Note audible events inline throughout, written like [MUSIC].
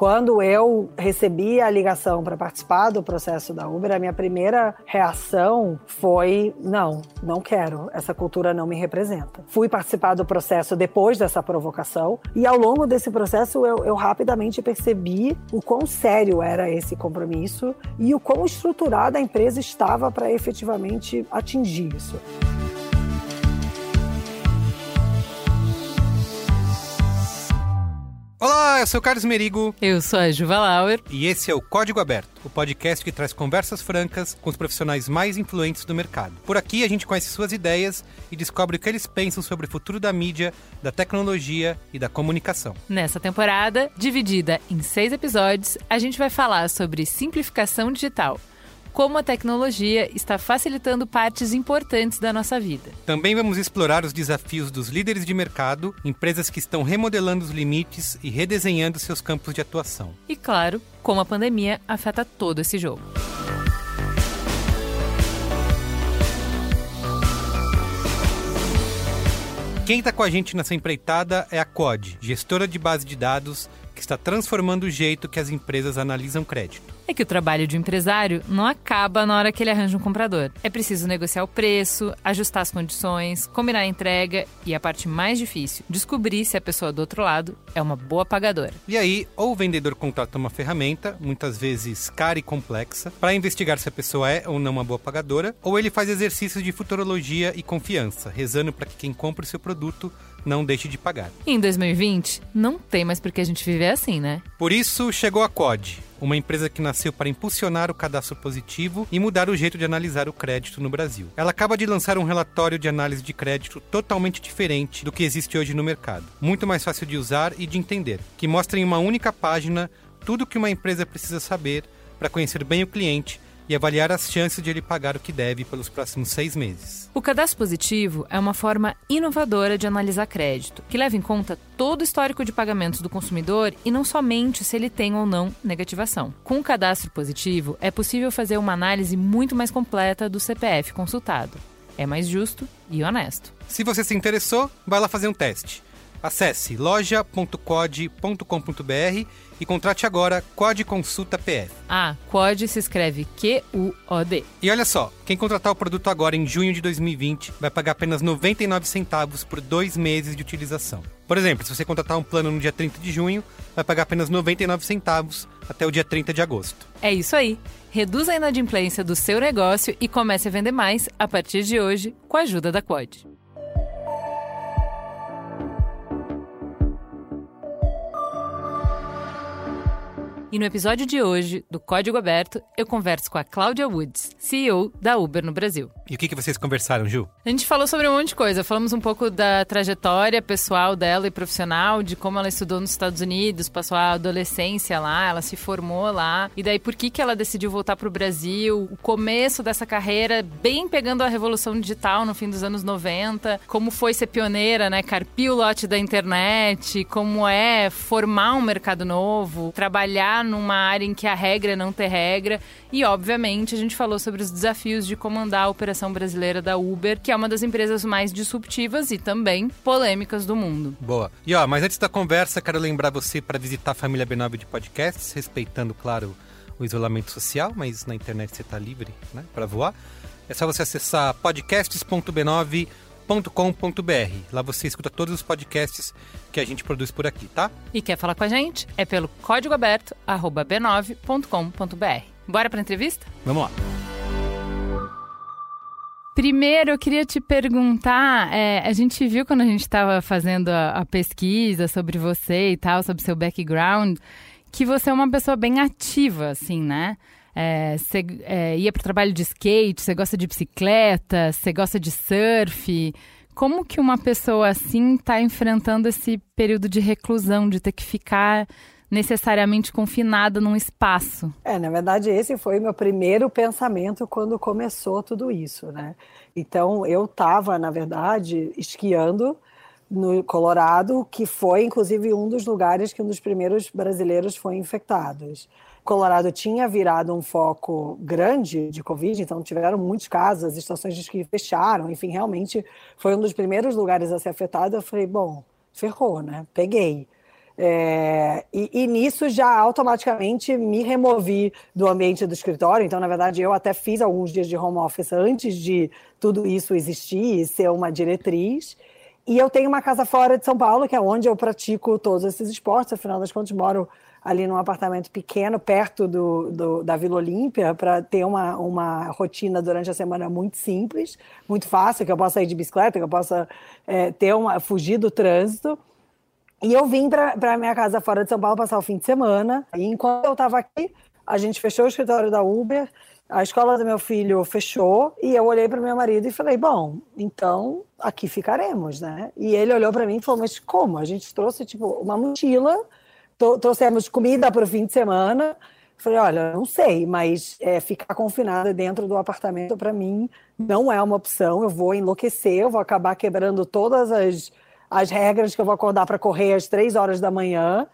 Quando eu recebi a ligação para participar do processo da Uber, a minha primeira reação foi: não, não quero, essa cultura não me representa. Fui participar do processo depois dessa provocação e ao longo desse processo eu, eu rapidamente percebi o quão sério era esse compromisso e o quão estruturada a empresa estava para efetivamente atingir isso. Olá, eu sou o Carlos Merigo. Eu sou a Juva Lauer. E esse é o Código Aberto, o podcast que traz conversas francas com os profissionais mais influentes do mercado. Por aqui a gente conhece suas ideias e descobre o que eles pensam sobre o futuro da mídia, da tecnologia e da comunicação. Nessa temporada, dividida em seis episódios, a gente vai falar sobre simplificação digital como a tecnologia está facilitando partes importantes da nossa vida. Também vamos explorar os desafios dos líderes de mercado, empresas que estão remodelando os limites e redesenhando seus campos de atuação. E claro, como a pandemia afeta todo esse jogo. Quem está com a gente nessa empreitada é a COD, gestora de base de dados que está transformando o jeito que as empresas analisam crédito é que o trabalho de um empresário não acaba na hora que ele arranja um comprador. É preciso negociar o preço, ajustar as condições, combinar a entrega e a parte mais difícil, descobrir se a pessoa do outro lado é uma boa pagadora. E aí, ou o vendedor contrata uma ferramenta, muitas vezes cara e complexa, para investigar se a pessoa é ou não uma boa pagadora, ou ele faz exercícios de futurologia e confiança, rezando para que quem compra o seu produto não deixe de pagar. Em 2020, não tem mais por que a gente viver assim, né? Por isso chegou a COD uma empresa que nasceu para impulsionar o cadastro positivo e mudar o jeito de analisar o crédito no Brasil. Ela acaba de lançar um relatório de análise de crédito totalmente diferente do que existe hoje no mercado, muito mais fácil de usar e de entender, que mostra em uma única página tudo o que uma empresa precisa saber para conhecer bem o cliente e avaliar as chances de ele pagar o que deve pelos próximos seis meses. O cadastro positivo é uma forma inovadora de analisar crédito, que leva em conta todo o histórico de pagamentos do consumidor e não somente se ele tem ou não negativação. Com o cadastro positivo, é possível fazer uma análise muito mais completa do CPF consultado. É mais justo e honesto. Se você se interessou, vai lá fazer um teste. Acesse loja.cod.com.br e contrate agora Quad Consulta PF. Ah, Quad se escreve Q-U-O-D. E olha só, quem contratar o produto agora em junho de 2020 vai pagar apenas 99 centavos por dois meses de utilização. Por exemplo, se você contratar um plano no dia 30 de junho, vai pagar apenas 99 centavos até o dia 30 de agosto. É isso aí. Reduza a inadimplência do seu negócio e comece a vender mais a partir de hoje com a ajuda da Quad. E no episódio de hoje do Código Aberto, eu converso com a Cláudia Woods, CEO da Uber no Brasil. E o que, que vocês conversaram, Ju? A gente falou sobre um monte de coisa. Falamos um pouco da trajetória pessoal dela e profissional, de como ela estudou nos Estados Unidos, passou a adolescência lá, ela se formou lá. E daí por que, que ela decidiu voltar para o Brasil, o começo dessa carreira, bem pegando a revolução digital no fim dos anos 90, como foi ser pioneira, né? Carpir o lote da internet, como é formar um mercado novo, trabalhar numa área em que a regra é não ter regra. E, obviamente, a gente falou sobre os desafios de comandar a operação brasileira da Uber, que é uma das empresas mais disruptivas e também polêmicas do mundo. Boa. E ó, mas antes da conversa, quero lembrar você para visitar a família B9 de podcasts, respeitando, claro, o isolamento social, mas na internet você está livre, né, para voar. É só você acessar podcasts.b9.com b9.com.br. Lá você escuta todos os podcasts que a gente produz por aqui, tá? E quer falar com a gente? É pelo código aberto b9.com.br. Bora para a entrevista? Vamos lá. Primeiro, eu queria te perguntar: é, a gente viu quando a gente estava fazendo a, a, pesquisa sobre você e tal, sobre seu background, que você é uma pessoa bem ativa, assim, né? Você é, é, ia para o trabalho de skate, você gosta de bicicleta, você gosta de surf. Como que uma pessoa assim está enfrentando esse período de reclusão, de ter que ficar necessariamente confinada num espaço? É, na verdade, esse foi meu primeiro pensamento quando começou tudo isso, né? Então, eu estava, na verdade, esquiando no Colorado, que foi inclusive um dos lugares que um dos primeiros brasileiros foi infectados. Colorado tinha virado um foco grande de Covid, então tiveram muitos casos, as estações de esqui fecharam, enfim, realmente foi um dos primeiros lugares a ser afetado. Eu falei, bom, ferrou, né? Peguei. É, e, e, nisso já automaticamente me removi do ambiente do escritório. Então, na verdade, eu até fiz alguns dias de home office antes de tudo isso existir e ser uma diretriz. E eu tenho uma casa fora de São Paulo, que é onde eu pratico todos esses esportes. Afinal das contas, moro ali num apartamento pequeno, perto do, do da Vila Olímpia, para ter uma, uma rotina durante a semana muito simples, muito fácil, que eu possa ir de bicicleta, que eu possa é, ter uma, fugir do trânsito. E eu vim para minha casa fora de São Paulo passar o fim de semana. E enquanto eu estava aqui, a gente fechou o escritório da Uber, a escola do meu filho fechou, e eu olhei para meu marido e falei: Bom, então aqui ficaremos, né? E ele olhou para mim e falou: Mas como? A gente trouxe tipo uma mochila trouxemos comida para o fim de semana. Falei, olha, não sei, mas é, ficar confinada dentro do apartamento para mim não é uma opção. Eu vou enlouquecer, eu vou acabar quebrando todas as, as regras que eu vou acordar para correr às três horas da manhã.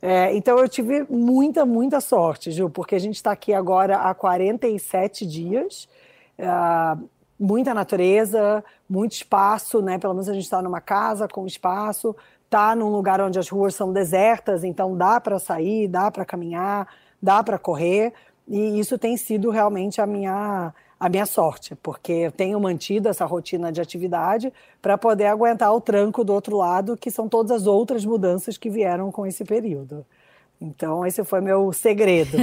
É, então eu tive muita, muita sorte, Ju, porque a gente está aqui agora há 47 dias. É, muita natureza, muito espaço, né? Pelo menos a gente está numa casa com espaço tá num lugar onde as ruas são desertas, então dá para sair, dá para caminhar, dá para correr, e isso tem sido realmente a minha a minha sorte, porque eu tenho mantido essa rotina de atividade para poder aguentar o tranco do outro lado, que são todas as outras mudanças que vieram com esse período. Então, esse foi meu segredo.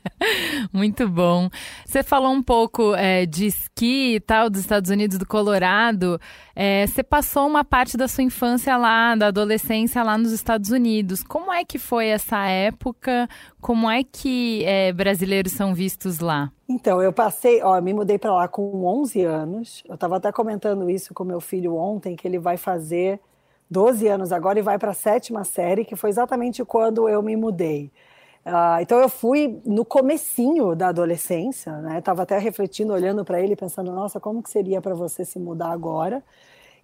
[LAUGHS] Muito bom. Você falou um pouco é, de esqui e tal, dos Estados Unidos, do Colorado. É, você passou uma parte da sua infância lá, da adolescência lá nos Estados Unidos. Como é que foi essa época? Como é que é, brasileiros são vistos lá? Então, eu passei, ó, me mudei para lá com 11 anos. Eu estava até comentando isso com meu filho ontem, que ele vai fazer 12 anos agora e vai para a sétima série, que foi exatamente quando eu me mudei. Uh, então eu fui no comecinho da adolescência, né? Tava até refletindo, olhando para ele, pensando, nossa, como que seria para você se mudar agora?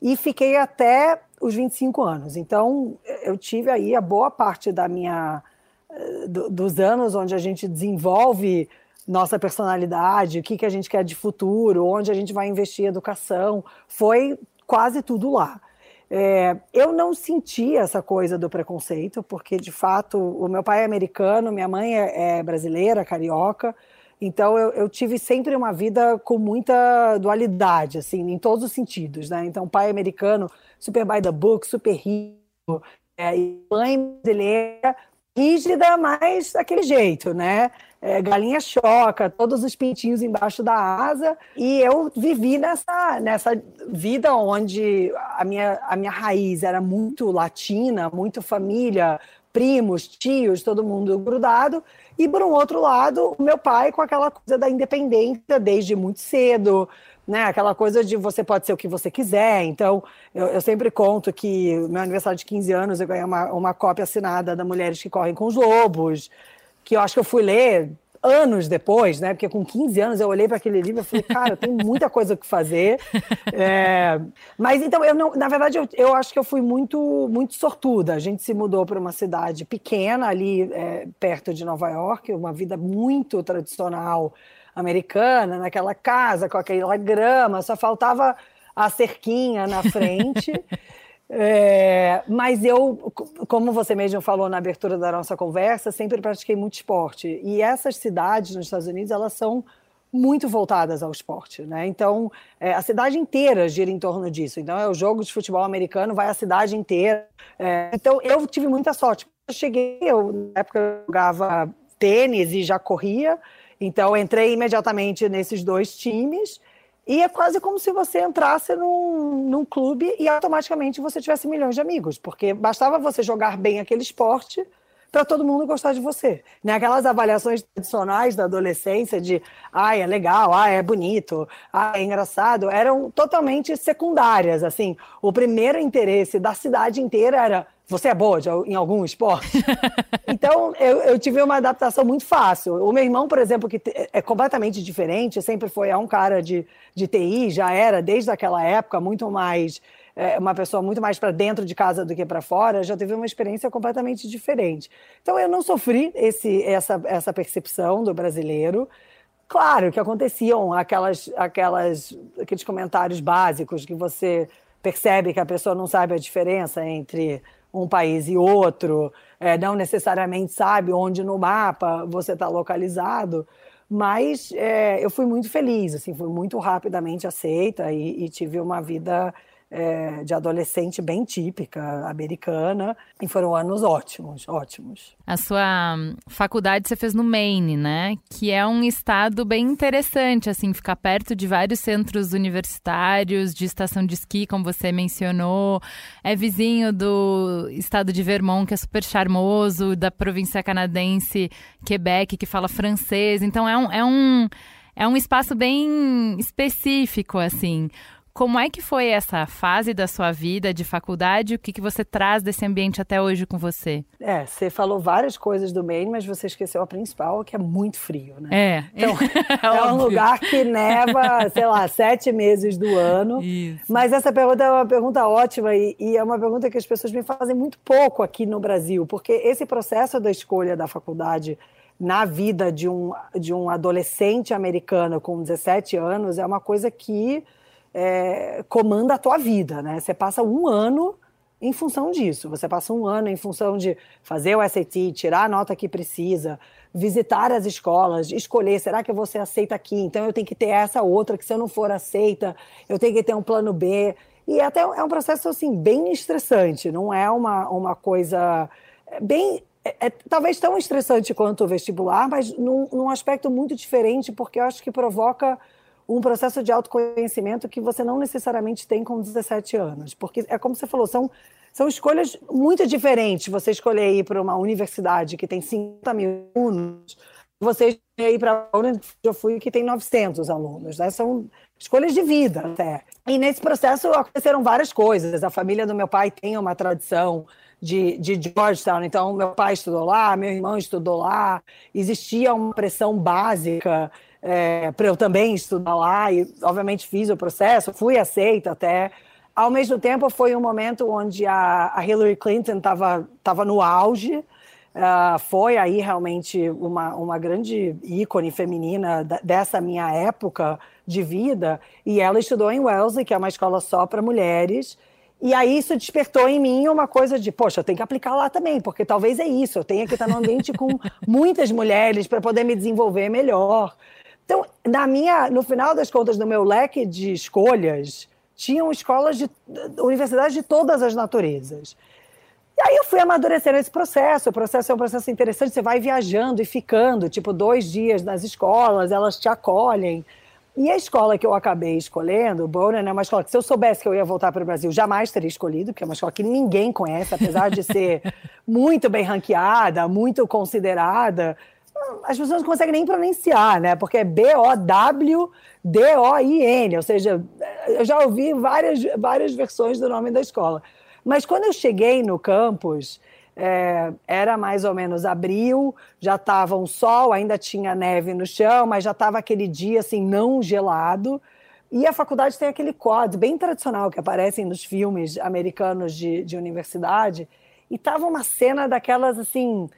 E fiquei até os 25 anos. Então eu tive aí a boa parte da minha eh, do, dos anos onde a gente desenvolve nossa personalidade, o que, que a gente quer de futuro, onde a gente vai investir em educação, foi quase tudo lá. É, eu não senti essa coisa do preconceito, porque de fato o meu pai é americano, minha mãe é, é brasileira, carioca, então eu, eu, tive sempre uma vida com muita dualidade, assim, em todos os sentidos, né? Então pai americano, super by the book, super rico, é, mãe brasileira, rígida, mas daquele jeito, né? É, galinha choca, todos os pintinhos embaixo da asa. E eu vivi nessa, nessa vida onde a minha, a minha raiz era muito latina, muito família, primos, tios, todo mundo grudado. E, por um outro lado, o meu pai com aquela coisa da independência desde muito cedo, né? Aquela coisa de você pode ser o que você quiser. Então, eu, eu sempre conto que no meu aniversário de 15 anos eu ganhei uma, uma cópia assinada da Mulheres que Correm com os Lobos que eu acho que eu fui ler anos depois, né? Porque com 15 anos eu olhei para aquele livro e falei, cara, tem muita coisa que fazer. É... Mas então, eu não, na verdade, eu, eu acho que eu fui muito, muito sortuda. A gente se mudou para uma cidade pequena, ali é, perto de Nova York, uma vida muito tradicional americana, naquela casa com aquela grama, só faltava a cerquinha na frente. [LAUGHS] É, mas eu, como você mesmo falou na abertura da nossa conversa, sempre pratiquei muito esporte. E essas cidades nos Estados Unidos, elas são muito voltadas ao esporte, né? Então, é, a cidade inteira gira em torno disso. Então, é o jogo de futebol americano, vai a cidade inteira. É, então, eu tive muita sorte. Eu cheguei, eu, na época, eu jogava tênis e já corria. Então, entrei imediatamente nesses dois times. E é quase como se você entrasse num, num clube e automaticamente você tivesse milhões de amigos, porque bastava você jogar bem aquele esporte para todo mundo gostar de você. Né? Aquelas avaliações tradicionais da adolescência de ah, é legal, ah, é bonito, ah, é engraçado, eram totalmente secundárias. Assim, o primeiro interesse da cidade inteira era você é boa de, em algum esporte? [LAUGHS] então, eu, eu, tive uma adaptação muito fácil. O meu irmão, por exemplo, que é completamente diferente, sempre foi é um cara de, de TI, já era, desde aquela época, muito mais é, uma pessoa muito mais para dentro de casa do que para fora, já teve uma experiência completamente diferente. Então eu não sofri esse, essa, essa percepção do brasileiro. Claro que aconteciam aquelas, aquelas, aqueles comentários básicos que você percebe que a pessoa não sabe a diferença entre um país e outro, é, não necessariamente sabe onde no mapa você está localizado, mas é, eu fui muito feliz, assim, fui muito rapidamente aceita e, e tive uma vida é, de adolescente bem típica americana e foram anos ótimos, ótimos. A sua faculdade você fez no Maine, né? Que é um estado bem interessante, assim, ficar perto de vários centros universitários, de estação de esqui, como você mencionou, é vizinho do estado de Vermont, que é super charmoso, da província canadense Quebec, que fala francês. Então é um, é um, é um espaço bem específico, assim. Como é que foi essa fase da sua vida de faculdade? O que, que você traz desse ambiente até hoje com você? É, você falou várias coisas do Maine, mas você esqueceu a principal, que é muito frio, né? É. Então, [LAUGHS] é, é um lugar que neva, sei lá, sete meses do ano. Isso. Mas essa pergunta é uma pergunta ótima e, e é uma pergunta que as pessoas me fazem muito pouco aqui no Brasil, porque esse processo da escolha da faculdade na vida de um, de um adolescente americano com 17 anos é uma coisa que é, comanda a tua vida, né? Você passa um ano em função disso. Você passa um ano em função de fazer o SAT, tirar a nota que precisa, visitar as escolas, escolher, será que você aceita aqui? Então eu tenho que ter essa outra, que se eu não for aceita, eu tenho que ter um plano B. E até é um processo assim bem estressante, não é uma, uma coisa é bem é, é, talvez tão estressante quanto o vestibular, mas num, num aspecto muito diferente, porque eu acho que provoca um processo de autoconhecimento que você não necessariamente tem com 17 anos. Porque é como você falou, são, são escolhas muito diferentes. Você escolher ir para uma universidade que tem 50 mil alunos, você ir para onde eu fui que tem 900 alunos. Né? São escolhas de vida até. E nesse processo aconteceram várias coisas. A família do meu pai tem uma tradição de, de Georgetown, então meu pai estudou lá, meu irmão estudou lá, existia uma pressão básica é, para eu também estudar lá e, obviamente, fiz o processo, fui aceita até. Ao mesmo tempo, foi um momento onde a, a Hillary Clinton estava tava no auge, uh, foi aí realmente uma, uma grande ícone feminina dessa minha época de vida, e ela estudou em Wellesley, que é uma escola só para mulheres, e aí isso despertou em mim uma coisa de, poxa, eu tenho que aplicar lá também, porque talvez é isso, eu tenho que estar num ambiente com [LAUGHS] muitas mulheres para poder me desenvolver melhor. Então, na minha, no final das contas, no meu leque de escolhas, tinham escolas de universidades de todas as naturezas. E aí eu fui amadurecendo esse processo. O processo é um processo interessante. Você vai viajando e ficando, tipo, dois dias nas escolas, elas te acolhem. E a escola que eu acabei escolhendo, Bowdoin, é uma escola que se eu soubesse que eu ia voltar para o Brasil, jamais teria escolhido, porque é uma escola que ninguém conhece, apesar de ser [LAUGHS] muito bem ranqueada, muito considerada as pessoas não conseguem nem pronunciar, né? Porque é B-O-W-D-O-I-N, ou seja, eu já ouvi várias, várias versões do nome da escola. Mas quando eu cheguei no campus, é, era mais ou menos abril, já estava um sol, ainda tinha neve no chão, mas já estava aquele dia assim, não gelado. E a faculdade tem aquele quadro bem tradicional que aparecem nos filmes americanos de, de universidade. E tava uma cena daquelas assim,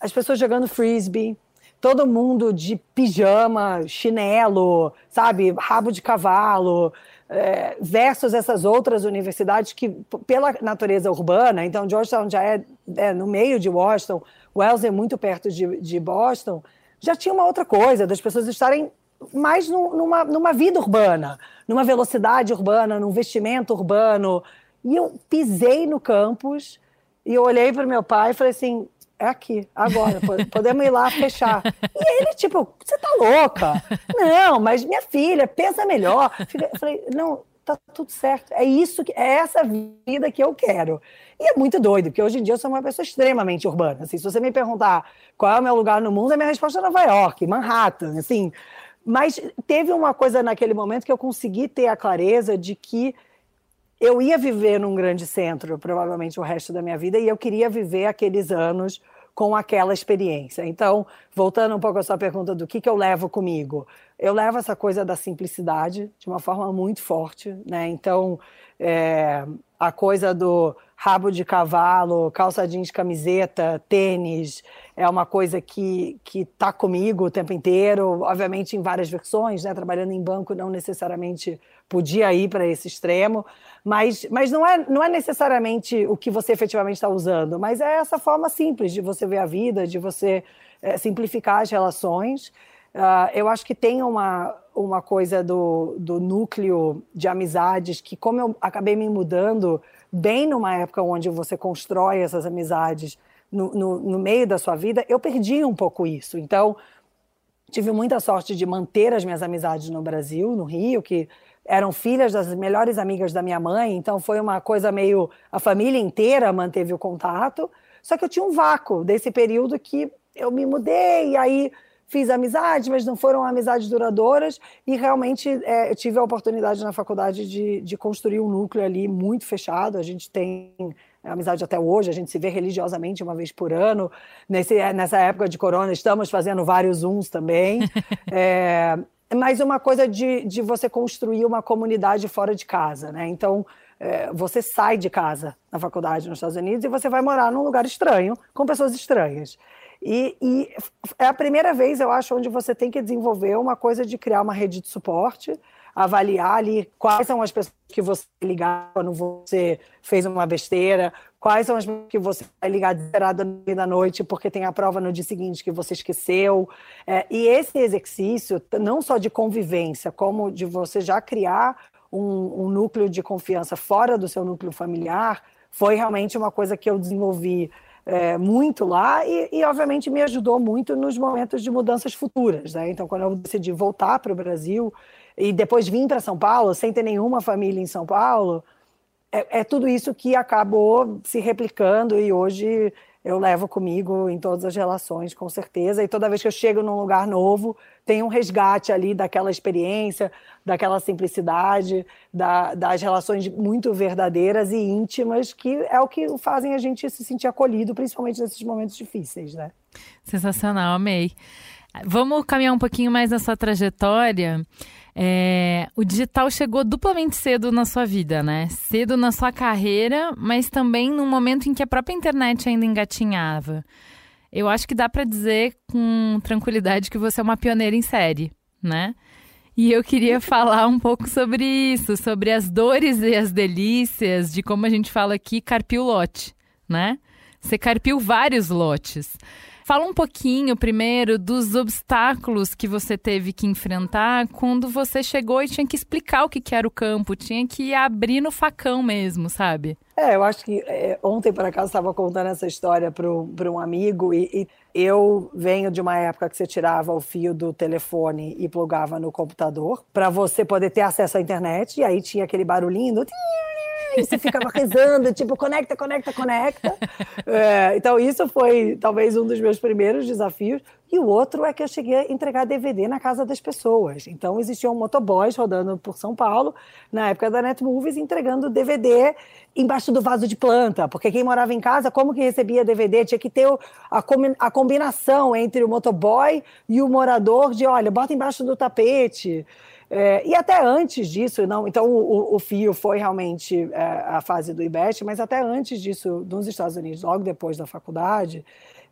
as pessoas jogando frisbee, todo mundo de pijama, chinelo, sabe, rabo de cavalo, é, versus essas outras universidades que, pela natureza urbana, então Georgetown já é, é no meio de Washington, Wellesley é muito perto de, de, Boston, já tinha uma outra coisa, das pessoas estarem mais no, numa, numa vida urbana, numa velocidade urbana, num vestimento urbano. E eu pisei no campus e eu olhei para meu pai e falei assim: é aqui, agora, [LAUGHS] podemos ir lá fechar. E ele, tipo, você tá louca? Não, mas minha filha, pensa melhor. Eu falei, não, tá tudo certo. É isso, que, é essa vida que eu quero. E é muito doido, porque hoje em dia eu sou uma pessoa extremamente urbana. Assim, se você me perguntar qual é o meu lugar no mundo, a minha resposta é Nova York, Manhattan, assim. Mas teve uma coisa naquele momento que eu consegui ter a clareza de que eu ia viver num grande centro, provavelmente o resto da minha vida, e eu queria viver aqueles anos com aquela experiência. Então, voltando um pouco à sua pergunta do que, que eu levo comigo, eu levo essa coisa da simplicidade de uma forma muito forte, né? Então, é, a coisa do rabo de cavalo, calça jeans, camiseta, tênis, é uma coisa que que está comigo o tempo inteiro, obviamente em várias versões, né? Trabalhando em banco não necessariamente podia ir para esse extremo, mas, mas não, é, não é necessariamente o que você efetivamente está usando, mas é essa forma simples de você ver a vida, de você é, simplificar as relações. Uh, eu acho que tem uma, uma coisa do, do núcleo de amizades que, como eu acabei me mudando bem numa época onde você constrói essas amizades no, no, no meio da sua vida, eu perdi um pouco isso. Então, tive muita sorte de manter as minhas amizades no Brasil, no Rio, que eram filhas das melhores amigas da minha mãe, então foi uma coisa meio. A família inteira manteve o contato. Só que eu tinha um vácuo desse período que eu me mudei, e aí fiz amizades, mas não foram amizades duradouras, e realmente é, eu tive a oportunidade na faculdade de, de construir um núcleo ali muito fechado. A gente tem amizade até hoje, a gente se vê religiosamente uma vez por ano. Nesse, nessa época de corona, estamos fazendo vários Zooms também. [LAUGHS] é, mas uma coisa de, de você construir uma comunidade fora de casa, né? Então, é, você sai de casa na faculdade nos Estados Unidos e você vai morar num lugar estranho, com pessoas estranhas. E, e, é a primeira vez, eu acho, onde você tem que desenvolver uma coisa de criar uma rede de suporte, avaliar ali quais são as pessoas que você ligar quando você fez uma besteira, quais são as que você vai ligar zerada no meio da noite porque tem a prova no dia seguinte que você esqueceu. É, e esse exercício, não só de convivência, como de você já criar um, um núcleo de confiança fora do seu núcleo familiar, foi realmente uma coisa que eu desenvolvi é, muito lá e, e, obviamente, me ajudou muito nos momentos de mudanças futuras. Né? Então, quando eu decidi voltar para o Brasil e depois vim para São Paulo, sem ter nenhuma família em São Paulo, é, é, tudo isso que acabou se replicando e hoje eu levo comigo em todas as relações, com certeza. E toda vez que eu chego num lugar novo, tem um resgate ali daquela experiência, daquela simplicidade, da, das relações muito verdadeiras e íntimas, que é o que fazem a gente se sentir acolhido, principalmente nesses momentos difíceis, né? Sensacional, amei. Vamos caminhar um pouquinho mais na sua trajetória. É, o digital chegou duplamente cedo na sua vida, né? Cedo na sua carreira, mas também num momento em que a própria internet ainda engatinhava. Eu acho que dá para dizer com tranquilidade que você é uma pioneira em série, né? E eu queria [LAUGHS] falar um pouco sobre isso, sobre as dores e as delícias de como a gente fala aqui, carpir o lote, né? Você carpiu vários lotes. Fala um pouquinho primeiro dos obstáculos que você teve que enfrentar quando você chegou e tinha que explicar o que, que era o campo, tinha que abrir no facão mesmo, sabe? É, eu acho que é, ontem, por acaso, estava contando essa história para um amigo e, e, eu venho de uma época que você tirava o fio do telefone e plugava no computador para você poder ter acesso à internet e aí tinha aquele barulhinho do e você ficava rezando, tipo, conecta, conecta, conecta. É, então, isso foi talvez um dos meus primeiros desafios. E o outro é que eu cheguei a entregar DVD na casa das pessoas. Então, existiam motoboys rodando por São Paulo, na época da Netmovies, entregando DVD embaixo do vaso de planta. Porque quem morava em casa, como que recebia DVD? Tinha que ter a, a combinação entre o motoboy e o morador de, olha, bota embaixo do tapete. É, e até antes disso, não, então o, o FIO foi realmente é, a fase do IBET, mas até antes disso, nos Estados Unidos, logo depois da faculdade,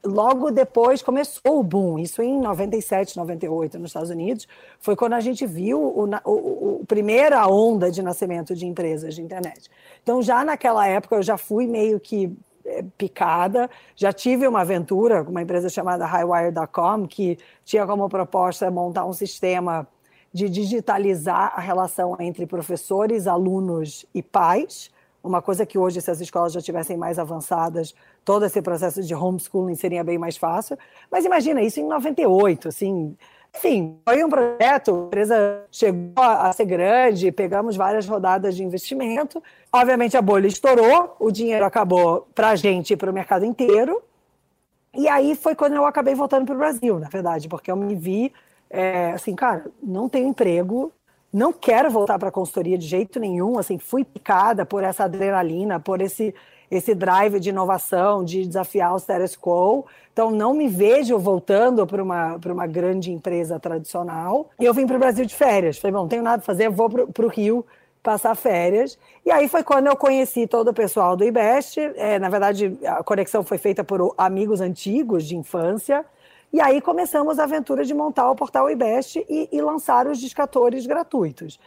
logo depois começou o boom, isso em 97, 98 nos Estados Unidos, foi quando a gente viu o, o, o primeira onda de nascimento de empresas de internet. Então já naquela época eu já fui meio que é, picada. Já tive uma aventura com uma empresa chamada Highwire.com, que tinha como proposta montar um sistema de digitalizar a relação entre professores, alunos e pais, uma coisa que hoje, se as escolas já tivessem mais avançadas, todo esse processo de homeschooling seria bem mais fácil. Mas imagina, isso em 98, assim. Enfim, foi um projeto, a empresa chegou a ser grande, pegamos várias rodadas de investimento. Obviamente a bolha estourou, o dinheiro acabou para a gente e para o mercado inteiro. E aí foi quando eu acabei voltando para o Brasil, na verdade, porque eu me vi é, assim, cara, não tenho emprego, não quero voltar para a consultoria de jeito nenhum, assim, fui picada por essa adrenalina, por esse esse drive de inovação, de desafiar o status quo. Então, não me vejo voltando para uma, uma grande empresa tradicional. E eu vim para o Brasil de férias. Falei, bom, não tenho nada a fazer, vou para o Rio passar férias. E aí foi quando eu conheci todo o pessoal do IBEST. É, na verdade, a conexão foi feita por amigos antigos de infância. E aí começamos a aventura de montar o portal IBEST e, e lançar os discatores gratuitos.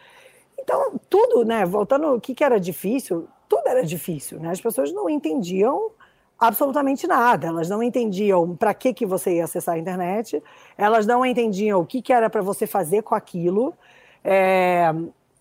Então, tudo, né? Voltando, o que, que era difícil? Tudo era difícil, né? As pessoas não entendiam absolutamente nada. Elas não entendiam para que, que você ia acessar a internet, elas não entendiam o que, que era para você fazer com aquilo. É,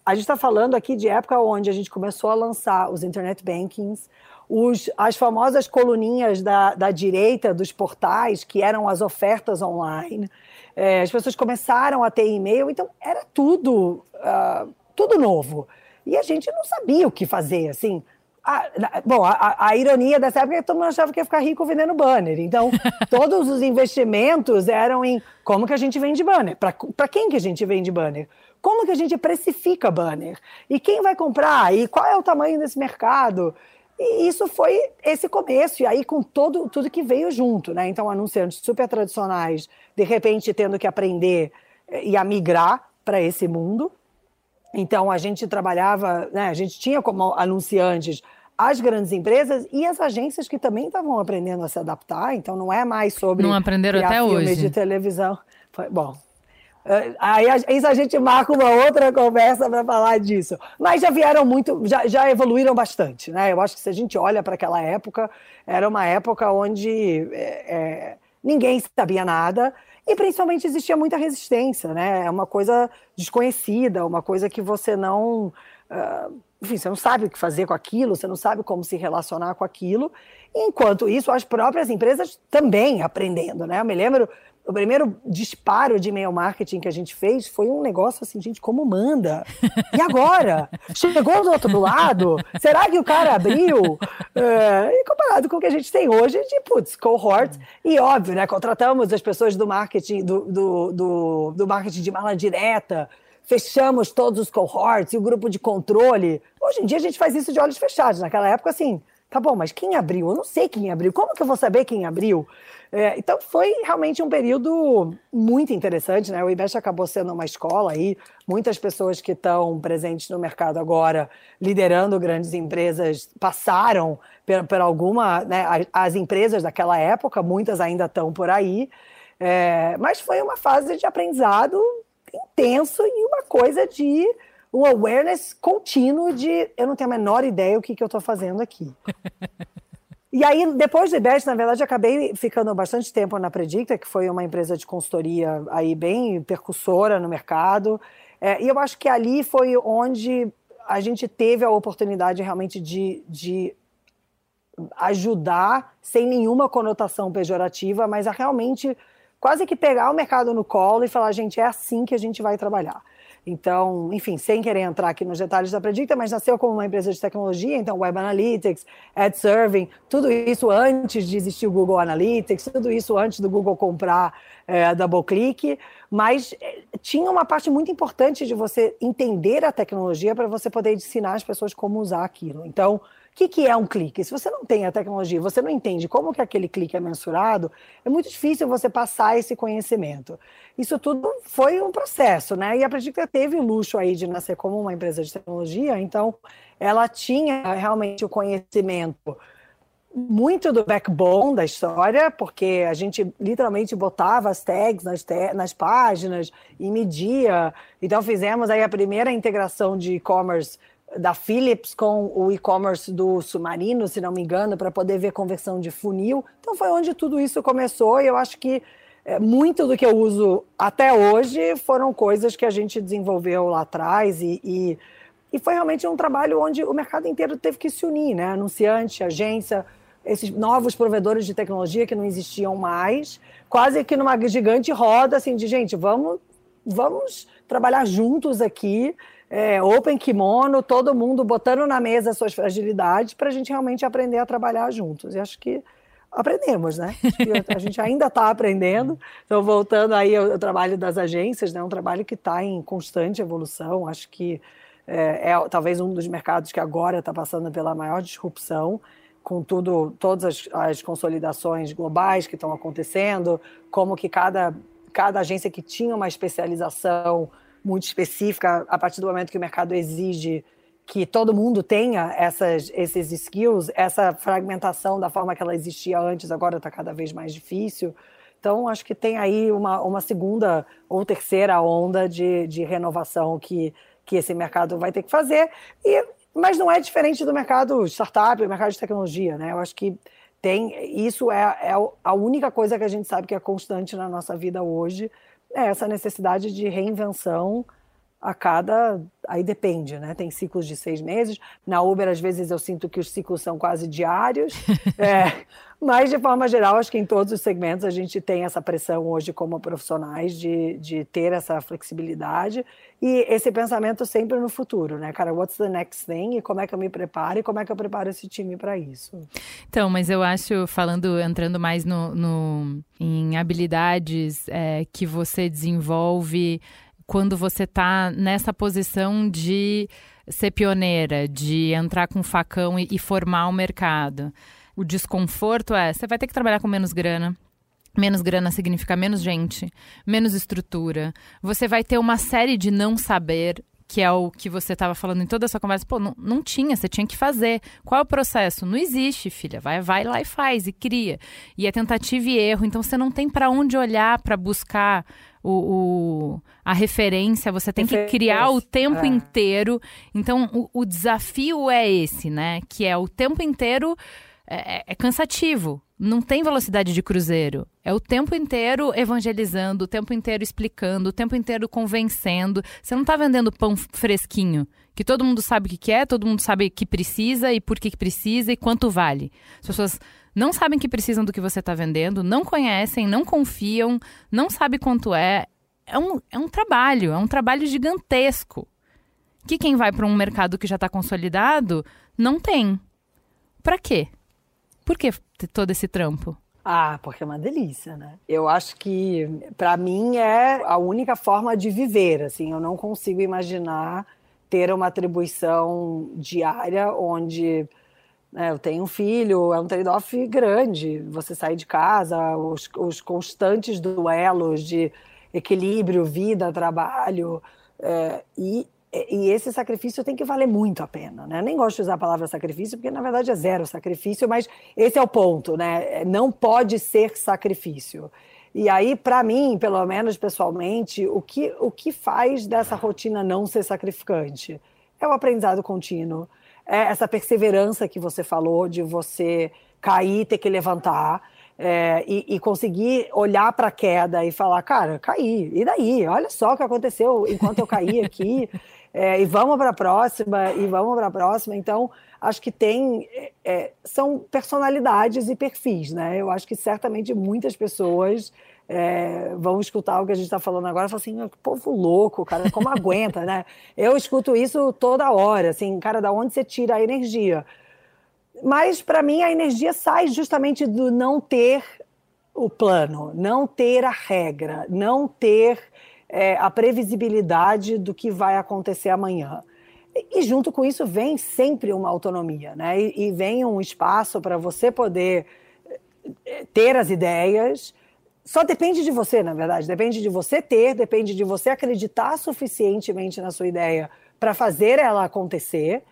a gente está falando aqui de época onde a gente começou a lançar os internet bankings, os, as famosas coluninhas da, da direita dos portais, que eram as ofertas online. É, as pessoas começaram a ter e-mail, então era tudo, uh, tudo novo. E a gente não sabia o que fazer, assim. A, bom, a, a, ironia dessa época é que todo mundo achava que ia ficar rico vendendo banner. Então, [LAUGHS] todos os investimentos eram em como que a gente vende banner, para quem que a gente vende banner, como que a gente precifica banner? E quem vai comprar? E qual é o tamanho desse mercado? E isso foi esse começo, e aí com todo, tudo que veio junto, né? Então, anunciantes super tradicionais, de repente tendo que aprender eh, e a migrar para esse mundo. Então, a gente trabalhava, né? A gente tinha como anunciantes as grandes empresas e as agências que também estavam aprendendo a se adaptar. Então, não é mais sobre. Não aprenderam até hoje. de televisão. Foi, bom, Aí isso a gente marca uma outra conversa para falar disso. Mas já vieram muito, já, já evoluíram bastante, né? Eu acho que se a gente olha para aquela época, era uma época onde é, é, ninguém sabia nada e principalmente existia muita resistência, né? É uma coisa desconhecida, uma coisa que você não, uh, enfim, você não sabe o que fazer com aquilo, você não sabe como se relacionar com aquilo. Enquanto isso, as próprias empresas também aprendendo, né? Eu me lembro o primeiro disparo de e-mail marketing que a gente fez foi um negócio assim, gente, como manda? E agora? [LAUGHS] Chegou do outro lado? Será que o cara abriu? É, e comparado com o que a gente tem hoje, de putz, cohort. E óbvio, né? Contratamos as pessoas do marketing, do, do, do, do marketing de mala direta, fechamos todos os cohorts e o grupo de controle. Hoje em dia a gente faz isso de olhos fechados. Naquela época, assim, tá bom, mas quem abriu? Eu não sei quem abriu. Como que eu vou saber quem abriu? É, então foi realmente um período muito interessante, né? O IBEST acabou sendo uma escola aí, muitas pessoas que estão presentes no mercado agora, liderando grandes empresas, passaram por, por alguma, né? As, as, empresas daquela época, muitas ainda estão por aí, é, mas foi uma fase de aprendizado intenso e uma coisa de um awareness contínuo de eu não tenho a menor ideia o que, que eu estou fazendo aqui. [LAUGHS] E aí, depois do IBET, na verdade, acabei ficando bastante tempo na Predicta, que foi uma empresa de consultoria aí bem percussora no mercado. É, e eu acho que ali foi onde a gente teve a oportunidade realmente de, de ajudar, sem nenhuma conotação pejorativa, mas a realmente quase que pegar o mercado no colo e falar, gente, é assim que a gente vai trabalhar. Então, enfim, sem querer entrar aqui nos detalhes da Predicta, mas nasceu como uma empresa de tecnologia, então Web Analytics, Ad Serving, tudo isso antes de existir o Google Analytics, tudo isso antes do Google comprar é, DoubleClick, mas é, tinha uma parte muito importante de você entender a tecnologia para você poder ensinar as pessoas como usar aquilo. Então, que, que é um clique? Se você não tem a tecnologia, você não entende como que aquele clique é mensurado, é muito difícil você passar esse conhecimento. Isso tudo foi um processo, né? E a Predica teve o luxo aí de nascer como uma empresa de tecnologia, então ela tinha realmente o conhecimento muito do backbone da história, porque a gente literalmente botava as tags nas, te nas páginas e media. Então fizemos aí a primeira integração de e-commerce da Philips com o e-commerce do Submarino, se não me engano, para poder ver conversão de funil. Então foi onde tudo isso começou e eu acho que é, muito do que eu uso até hoje foram coisas que a gente desenvolveu lá atrás e, e, e foi realmente um trabalho onde o mercado inteiro teve que se unir, né? Anunciante, agência, esses novos provedores de tecnologia que não existiam mais, quase que numa gigante roda assim de gente, vamos, vamos trabalhar juntos aqui é, open kimono, todo mundo botando na mesa suas fragilidades para a gente realmente aprender a trabalhar juntos. E acho que aprendemos, né? a gente ainda está aprendendo. Então, voltando aí ao, ao, trabalho das agências, né? um trabalho que está em constante evolução. Acho que é, é, talvez um dos mercados que agora está passando pela maior disrupção com tudo, todas as, as consolidações globais que estão acontecendo, como que cada, cada agência que tinha uma especialização muito específica, a partir do momento que o mercado exige que todo mundo tenha essas, esses skills, essa fragmentação da forma que ela existia antes, agora está cada vez mais difícil. Então, acho que tem aí uma, uma segunda ou terceira onda de, de renovação que, que esse mercado vai ter que fazer. E, mas não é diferente do mercado startup, do mercado de tecnologia, né? Eu acho que tem isso é, é a única coisa que a gente sabe que é constante na nossa vida hoje, essa necessidade de reinvenção a cada. Aí depende, né? Tem ciclos de seis meses. Na Uber, às vezes, eu sinto que os ciclos são quase diários. [LAUGHS] é, mas, de forma geral, acho que em todos os segmentos a gente tem essa pressão hoje, como profissionais, de, de ter essa flexibilidade e esse pensamento sempre no futuro, né, cara? What's the next thing? E como é que eu me preparo e como é que eu preparo esse time para isso? Então, mas eu acho, falando, entrando mais no, no em habilidades é, que você desenvolve quando você está nessa posição de ser pioneira, de entrar com facão e, e formar o mercado. O desconforto é, você vai ter que trabalhar com menos grana, Menos grana significa menos gente, menos estrutura. Você vai ter uma série de não saber, que é o que você estava falando em toda a sua conversa. Pô, não, não tinha, você tinha que fazer. Qual é o processo? Não existe, filha. Vai, vai lá e faz, e cria. E é tentativa e erro. Então você não tem para onde olhar para buscar o, o, a referência, você tem que criar o tempo é. inteiro. Então, o, o, desafio é esse, né? Que é o tempo inteiro é, é, é cansativo. Não tem velocidade de cruzeiro. É o tempo inteiro evangelizando, o tempo inteiro explicando, o tempo inteiro convencendo. Você não está vendendo pão fresquinho, que todo mundo sabe o que quer, todo mundo sabe que precisa e por que, que precisa e quanto vale. As pessoas não sabem que precisam do que você está vendendo, não conhecem, não confiam, não sabem quanto é. É um, é um trabalho, é um trabalho gigantesco. Que quem vai para um mercado que já está consolidado não tem. Para quê? Por que todo esse trampo? Ah, porque é uma delícia, né? Eu acho que para mim é a única forma de viver, assim, eu não consigo imaginar ter uma atribuição diária onde né, eu tenho um filho, é um trade-off grande. Você sair de casa, os, os constantes duelos de equilíbrio, vida, trabalho. É, e, e esse sacrifício tem que valer muito a pena, né? Nem gosto de usar a palavra sacrifício, porque na verdade é zero sacrifício, mas esse é o ponto, né? Não pode ser sacrifício. E aí, para mim, pelo menos pessoalmente, o que, o que faz dessa rotina não ser sacrificante? É o aprendizado contínuo, é essa perseverança que você falou, de você cair, ter que levantar. É, e, e, conseguir olhar para a queda e falar, cara, caí, e daí? Olha só o que aconteceu enquanto eu caí aqui, [LAUGHS] é, e vamos para a próxima, e vamos para a próxima. Então, acho que tem. É, são personalidades e perfis, né? Eu acho que certamente muitas pessoas é, vão escutar o que a gente está falando agora e falar assim, povo louco, cara, como aguenta, né? [LAUGHS] Eu escuto isso toda hora, assim, cara, da onde você tira a energia? Mas, para mim, a energia sai justamente do não ter o plano, não ter a regra, não ter é, a previsibilidade do que vai acontecer amanhã. E, junto com isso vem sempre uma autonomia, né? E, e vem um espaço para você poder é, ter as ideias, só depende de você, na verdade. Depende de você ter, depende de você acreditar suficientemente na sua ideia para fazer ela acontecer.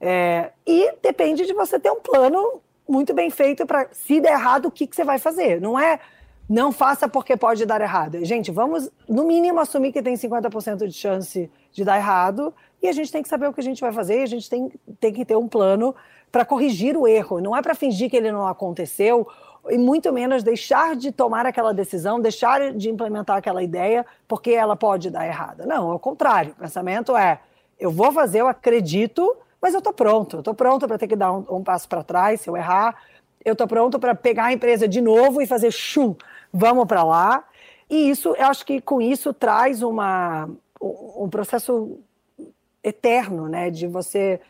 É, e depende de você ter um plano muito bem feito para, se der errado, o que, que você vai fazer. Não é não faça porque pode dar errado. Gente, vamos, no mínimo, assumir que tem 50% de chance de dar errado e a gente tem que saber o que a gente vai fazer e a gente tem, tem que ter um plano para corrigir o erro. Não é para fingir que ele não aconteceu e muito menos deixar de tomar aquela decisão, deixar de implementar aquela ideia porque ela pode dar errada. Não, ao contrário. O pensamento é: eu vou fazer, eu acredito, mas eu estou pronto. Estou pronto para ter que dar um, um passo para trás se eu errar. Eu estou pronto para pegar a empresa de novo e fazer chum, vamos para lá. E isso, eu acho que com isso traz uma, um processo eterno, né, de você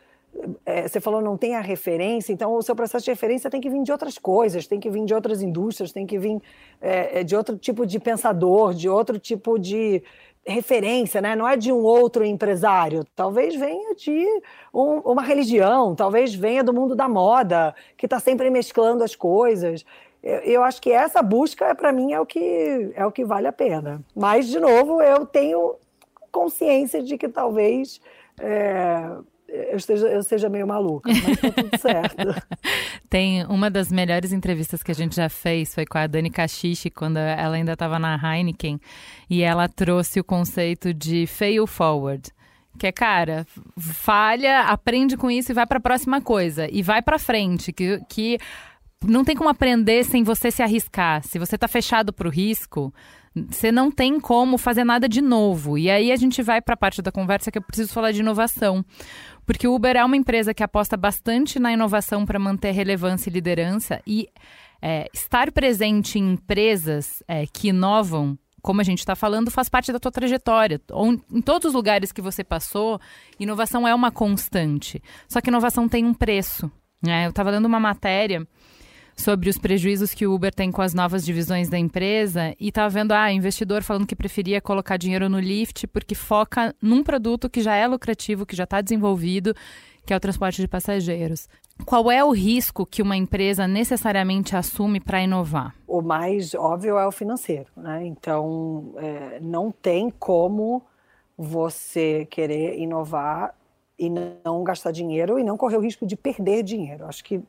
é, você falou não tem a referência, então o seu processo de referência tem que vir de outras coisas, tem que vir de outras indústrias, tem que vir é, é de outro tipo de pensador, de outro tipo de referência, né? não é de um outro empresário, talvez venha de um, uma religião, talvez venha do mundo da moda, que está sempre mesclando as coisas. Eu, acho que essa busca, para mim, é o, que, é o que vale a pena. Mas, de novo, eu tenho consciência de que talvez. É, eu, esteja, eu seja meio maluca, mas tá tudo [LAUGHS] certo. Tem uma das melhores entrevistas que a gente já fez foi com a Dani Cachiche, quando ela ainda estava na Heineken, e ela trouxe o conceito de fail forward. Que é, cara, falha, aprende com isso e vai para a próxima coisa. E vai para frente, que, que não tem como aprender sem você se arriscar. Se você está fechado para o risco, você não tem como fazer nada de novo. E aí a gente vai para a parte da conversa que eu preciso falar de inovação. Porque o Uber é uma empresa que aposta bastante na inovação para manter relevância e liderança. E é, estar presente em empresas é, que inovam como a gente está falando, faz parte da tua trajetória. Em todos os lugares que você passou, inovação é uma constante. Só que inovação tem um preço. Né? Eu estava dando uma matéria sobre os prejuízos que o Uber tem com as novas divisões da empresa e tá vendo ah, investidor falando que preferia colocar dinheiro no Lyft porque foca num produto que já é lucrativo, que já está desenvolvido, que é o transporte de passageiros. Qual é o risco que uma empresa necessariamente assume para inovar? O mais óbvio é o financeiro, né? Então, é, não tem como você querer inovar e não gastar dinheiro e não correr o risco de perder dinheiro. Acho que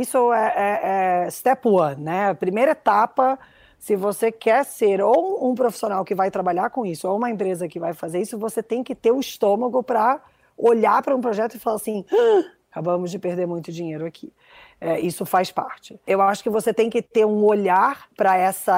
isso é, é, é step one, né? A primeira etapa, se você quer ser ou um profissional que vai trabalhar com isso, ou uma empresa que vai fazer isso, você tem que ter o estômago para olhar para um projeto e falar assim: ah, acabamos de perder muito dinheiro aqui. É, isso faz parte. Eu acho que você tem que ter um olhar para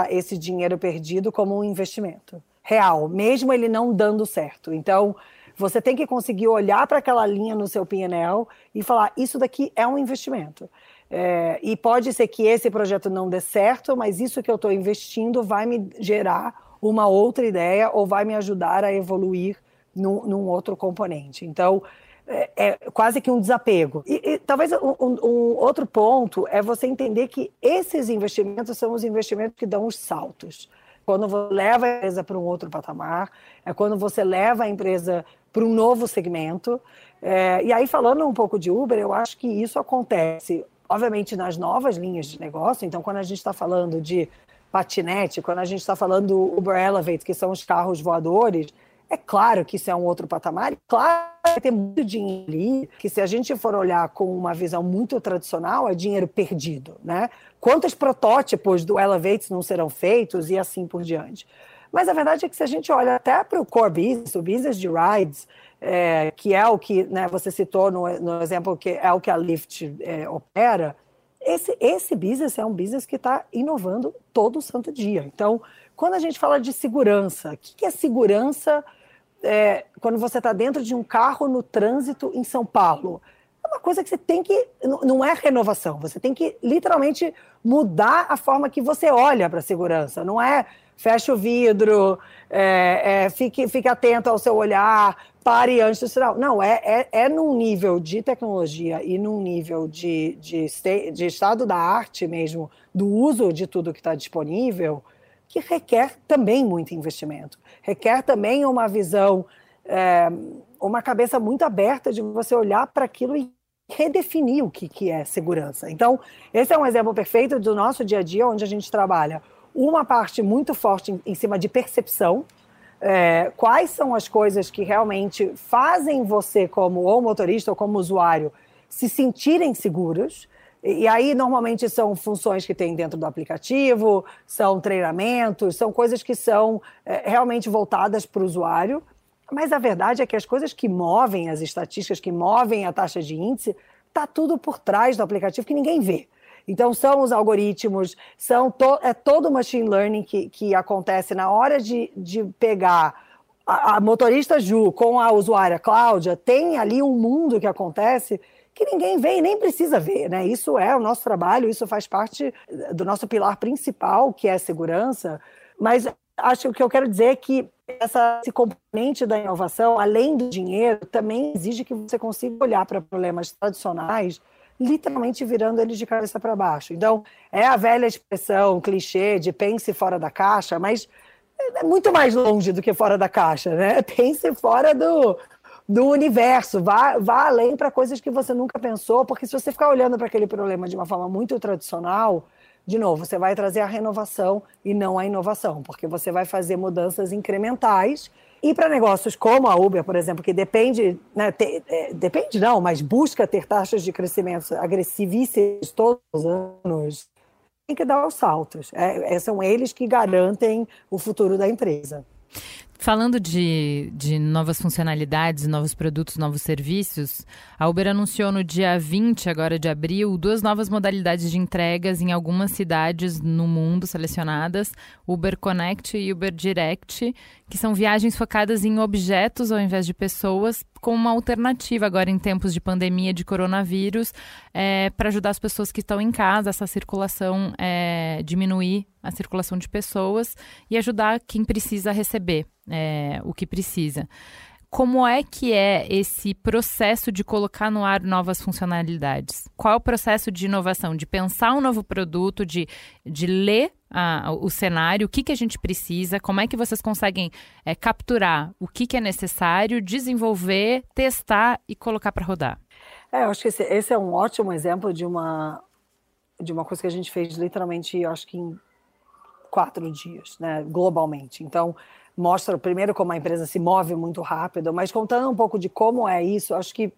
esse dinheiro perdido como um investimento real, mesmo ele não dando certo. Então, você tem que conseguir olhar para aquela linha no seu PNL e falar: isso daqui é um investimento. É, e pode ser que esse projeto não dê certo, mas isso que eu estou investindo vai me gerar uma outra ideia ou vai me ajudar a evoluir num, num outro componente. Então, é, é, quase que um desapego. E, e talvez um, um, outro ponto é você entender que esses investimentos são os investimentos que dão os saltos. Quando você leva a empresa para um outro patamar, é quando você leva a empresa para um novo segmento. É, e aí, falando um pouco de Uber, eu acho que isso acontece obviamente, nas novas linhas de negócio. Então, quando a gente está falando de patinete, quando a gente está falando do Uber Elevate, que são os carros voadores, é claro que isso é um outro patamar. Claro que tem muito dinheiro ali, que se a gente for olhar com uma visão muito tradicional, é dinheiro perdido, né? Quantos protótipos do Elevate não serão feitos e assim por diante. Mas a verdade é que se a gente olha até para o core business, o business de rides, é, que é o que né, você citou no, no, exemplo, que é o que a Lyft é, opera, esse, esse business é um business que está inovando todo santo dia. Então, quando a gente fala de segurança, o que, que é segurança é, quando você está dentro de um carro no trânsito em São Paulo? É uma coisa que você tem que. Não é renovação, você tem que literalmente mudar a forma que você olha para a segurança. Não é fecha o vidro, é, é, fique, fique atento ao seu olhar, pare antes do sinal. Não, é, é, é num nível de tecnologia e num nível de, de, de estado da arte mesmo, do uso de tudo que está disponível, que requer também muito investimento. Requer também uma visão, é, uma cabeça muito aberta de você olhar para aquilo e redefinir o que, que é segurança. Então, esse é um exemplo perfeito do nosso dia a dia, onde a gente trabalha uma parte muito forte em, em cima de percepção. É, quais são as coisas que realmente fazem você, como ou motorista ou como usuário, se sentirem seguros? E, aí, normalmente, são funções que tem dentro do aplicativo, são treinamentos, são coisas que são é, realmente voltadas para o usuário. Mas a verdade é que as coisas que movem as estatísticas, que movem a taxa de índice, está tudo por trás do aplicativo que ninguém vê. Então, são os algoritmos, são to, é todo o machine learning que, que acontece na hora de, de pegar a, a motorista Ju com a usuária Cláudia, tem ali um mundo que acontece que ninguém vê e nem precisa ver, né? Isso é o nosso trabalho, isso faz parte do nosso pilar principal, que é a segurança, mas acho que o que eu quero dizer é que essa, esse componente da inovação, além do dinheiro, também exige que você consiga olhar para problemas tradicionais, literalmente virando eles de cabeça para baixo. Então, é a velha expressão, clichê de pense fora da caixa, mas é muito mais longe do que fora da caixa, né? [LAUGHS] Pense fora do, do universo, vá, vá além para coisas que você nunca pensou, porque se você ficar olhando para aquele problema de uma forma muito tradicional, de novo, você vai trazer a renovação e não a inovação, porque você vai fazer mudanças incrementais. E para negócios como a Uber, por exemplo, que depende, né, é, depende não, mas busca ter taxas de crescimento agressivíssimas todos os anos, tem que dar os saltos. É, é, são eles que garantem o futuro da empresa. Falando de, de novas funcionalidades, novos produtos, novos serviços, a Uber anunciou no dia 20 agora de abril duas novas modalidades de entregas em algumas cidades no mundo selecionadas, Uber Connect e Uber Direct, que são viagens focadas em objetos ao invés de pessoas, com uma alternativa agora em tempos de pandemia de coronavírus, é, para ajudar as pessoas que estão em casa, essa circulação, é, diminuir a circulação de pessoas e ajudar quem precisa receber é, o que precisa. Como é que é esse processo de colocar no ar novas funcionalidades? Qual é o processo de inovação? De pensar um novo produto, de, de ler a, o cenário, o que, que a gente precisa, como é que vocês conseguem é, capturar o que, que é necessário, desenvolver, testar e colocar para rodar? É, eu acho que esse, esse, é um ótimo exemplo de uma, de uma coisa que a gente fez literalmente, eu acho que em quatro dias, né, globalmente. Então, mostra primeiro como a empresa se move muito rápido, mas contando um pouco de como é isso, acho que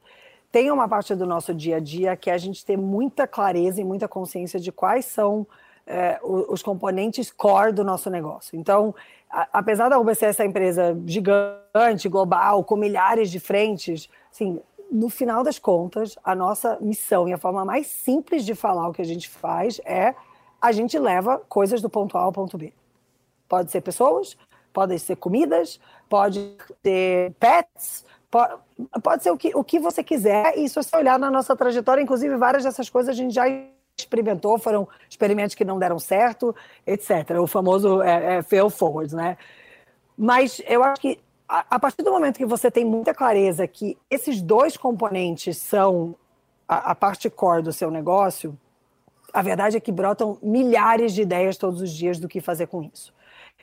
tem uma parte do nosso dia a dia que é a gente ter muita clareza e muita consciência de quais são é, os componentes core do nosso negócio. Então, a, apesar da UBC ser essa empresa gigante, global, com milhares de frentes, assim, no final das contas, a nossa missão e a forma mais simples de falar o que a gente faz é a gente leva coisas do ponto A ao ponto B. Pode ser pessoas, podem ser comidas, pode ser pets, pode, pode ser o que, o que você quiser. E se você olhar na nossa trajetória, inclusive várias dessas coisas a gente já experimentou, foram experimentos que não deram certo, etc. O famoso é, é, fail forwards, né? Mas eu acho que a, a, partir do momento que você tem muita clareza que esses dois componentes são a, a parte core do seu negócio, a verdade é que brotam milhares de ideias todos os dias do que fazer com isso.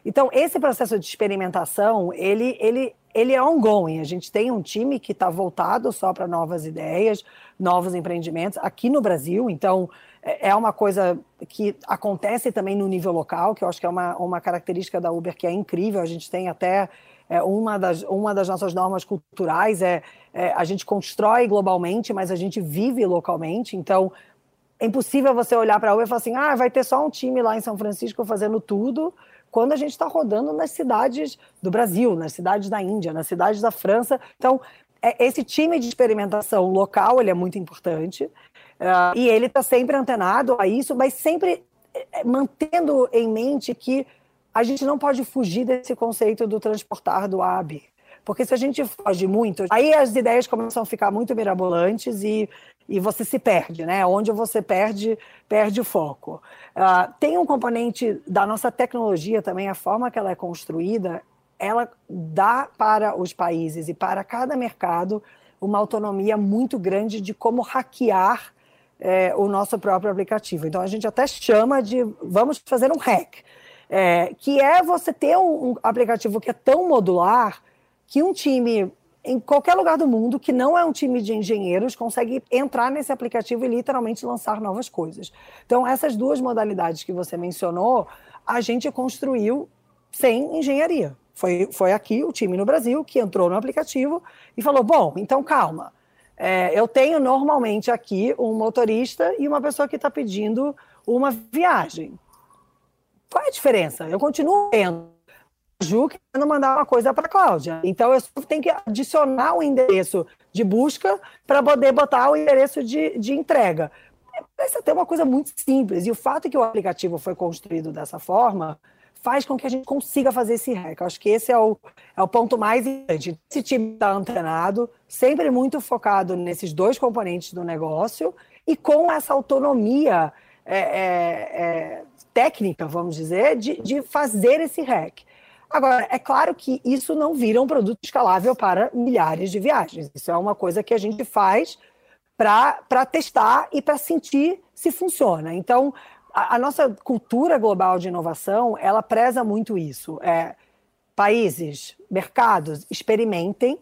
Então, esse processo de experimentação, ele, ele, ele é ongoing. A gente tem um time que está voltado só para novas ideias, novos empreendimentos aqui no Brasil. Então, é, é uma coisa que acontece também no nível local, que eu acho que é uma, uma característica da Uber que é incrível. A gente tem até é, uma, das, uma das nossas normas culturais é, é a gente constrói globalmente, mas a gente vive localmente. Então, é impossível você olhar para a Uber e falar assim: ah, vai ter só um time lá em São Francisco fazendo tudo quando a gente está rodando nas cidades do Brasil, nas cidades da Índia, nas cidades da França. Então, é, esse time de experimentação local ele é muito importante uh, e ele está sempre antenado a isso, mas sempre é, mantendo em mente que a gente não pode fugir desse conceito do transportar do A a B. Porque se a gente foge muito, aí as ideias começam a ficar muito mirabolantes e, e você se perde, né? Onde você perde, perde o foco. Uh, tem um componente da nossa tecnologia também, a forma que ela é construída, ela dá para os países e para cada mercado uma autonomia muito grande de como hackear é, o nosso próprio aplicativo. Então a gente até chama de vamos fazer um hack, é, que é você ter um, um aplicativo que é tão modular que um time em qualquer lugar do mundo que não é um time de engenheiros consegue entrar nesse aplicativo e literalmente lançar novas coisas. Então, essas duas modalidades que você mencionou, a gente construiu sem engenharia. Foi, foi aqui o time no Brasil que entrou no aplicativo e falou: bom, então calma. É, eu tenho normalmente aqui um motorista e uma pessoa que está pedindo uma viagem. Qual é a diferença? Eu continuo tendo Ju querendo mandar uma coisa para a Cláudia. Então eu tenho que adicionar o endereço de busca para poder botar o endereço de, de entrega. Parece até uma coisa muito simples. E o fato que o aplicativo foi construído dessa forma faz com que a gente consiga fazer esse hack. Eu acho que esse é o, é o ponto mais importante. Esse time está antenado, sempre muito focado nesses dois componentes do negócio e com essa autonomia é, é, é, técnica, vamos dizer, de, de fazer esse hack. Agora, é claro que isso não vira um produto escalável para milhares de viagens. Isso é uma coisa que a gente faz para testar e para sentir se funciona. Então, a, a, nossa cultura global de inovação, ela preza muito isso. É, países, mercados, experimentem,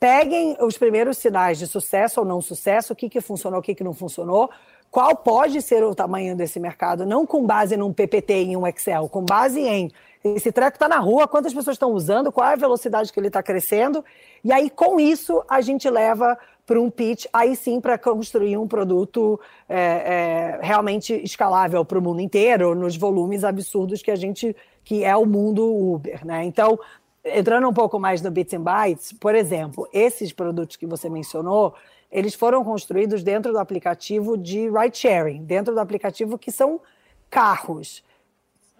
peguem os primeiros sinais de sucesso ou não sucesso, o que, que funcionou, o que, que não funcionou, qual pode ser o tamanho desse mercado, não com base num PPT em um Excel, com base em esse treco está na rua, quantas pessoas estão usando, qual é a velocidade que ele está crescendo, e aí com isso a gente leva para um pitch, aí sim para construir um produto é, é, realmente escalável para o mundo inteiro, nos volumes absurdos que a gente, que é o mundo Uber, né? Então, entrando um pouco mais no Bits and Bytes, por exemplo, esses produtos que você mencionou, eles foram construídos dentro do aplicativo de ride sharing, dentro do aplicativo que são carros.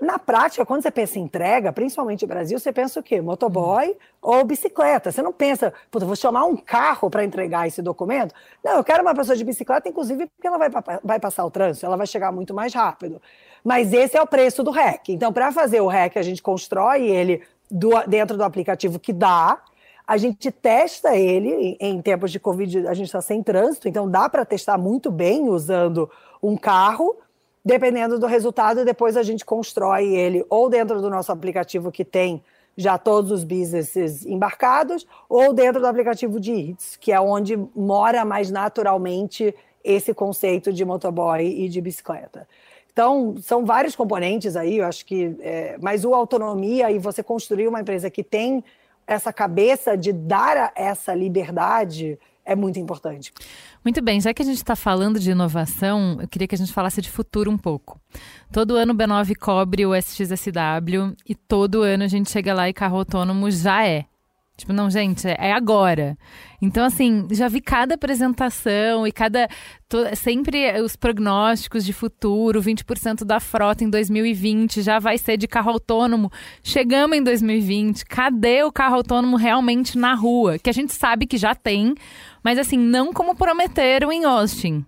Na prática, quando você pensa em entrega, principalmente no Brasil, você pensa o quê? Motoboy ou bicicleta. Você não pensa, puta, vou chamar um carro para entregar esse documento. Não, eu quero uma pessoa de bicicleta, inclusive, porque ela vai, vai passar o trânsito, ela vai chegar muito mais rápido. Mas esse é o preço do REC. Então, para fazer o REC, a gente constrói ele do, dentro do aplicativo que dá, a gente testa ele em, em tempos de Covid, a gente está sem trânsito, então dá para testar muito bem usando um carro. Dependendo do resultado, depois a gente constrói ele ou dentro do nosso aplicativo que tem já todos os businesses embarcados, ou dentro do aplicativo de Eats, que é onde mora mais naturalmente esse conceito de motoboy e de bicicleta. Então, são vários componentes aí, eu acho que. É, mas o autonomia e você construir uma empresa que tem essa cabeça de dar essa liberdade é muito importante. Muito bem, já que a gente está falando de inovação, eu queria que a gente falasse de futuro um pouco. Todo ano o B9 cobre o SXSW e todo ano a gente chega lá e carro autônomo já é. Tipo, não, gente, é agora. Então, assim, já vi cada apresentação e cada. Sempre os prognósticos de futuro: 20% da frota em 2020 já vai ser de carro autônomo. Chegamos em 2020. Cadê o carro autônomo realmente na rua? Que a gente sabe que já tem, mas, assim, não como prometeram em Austin.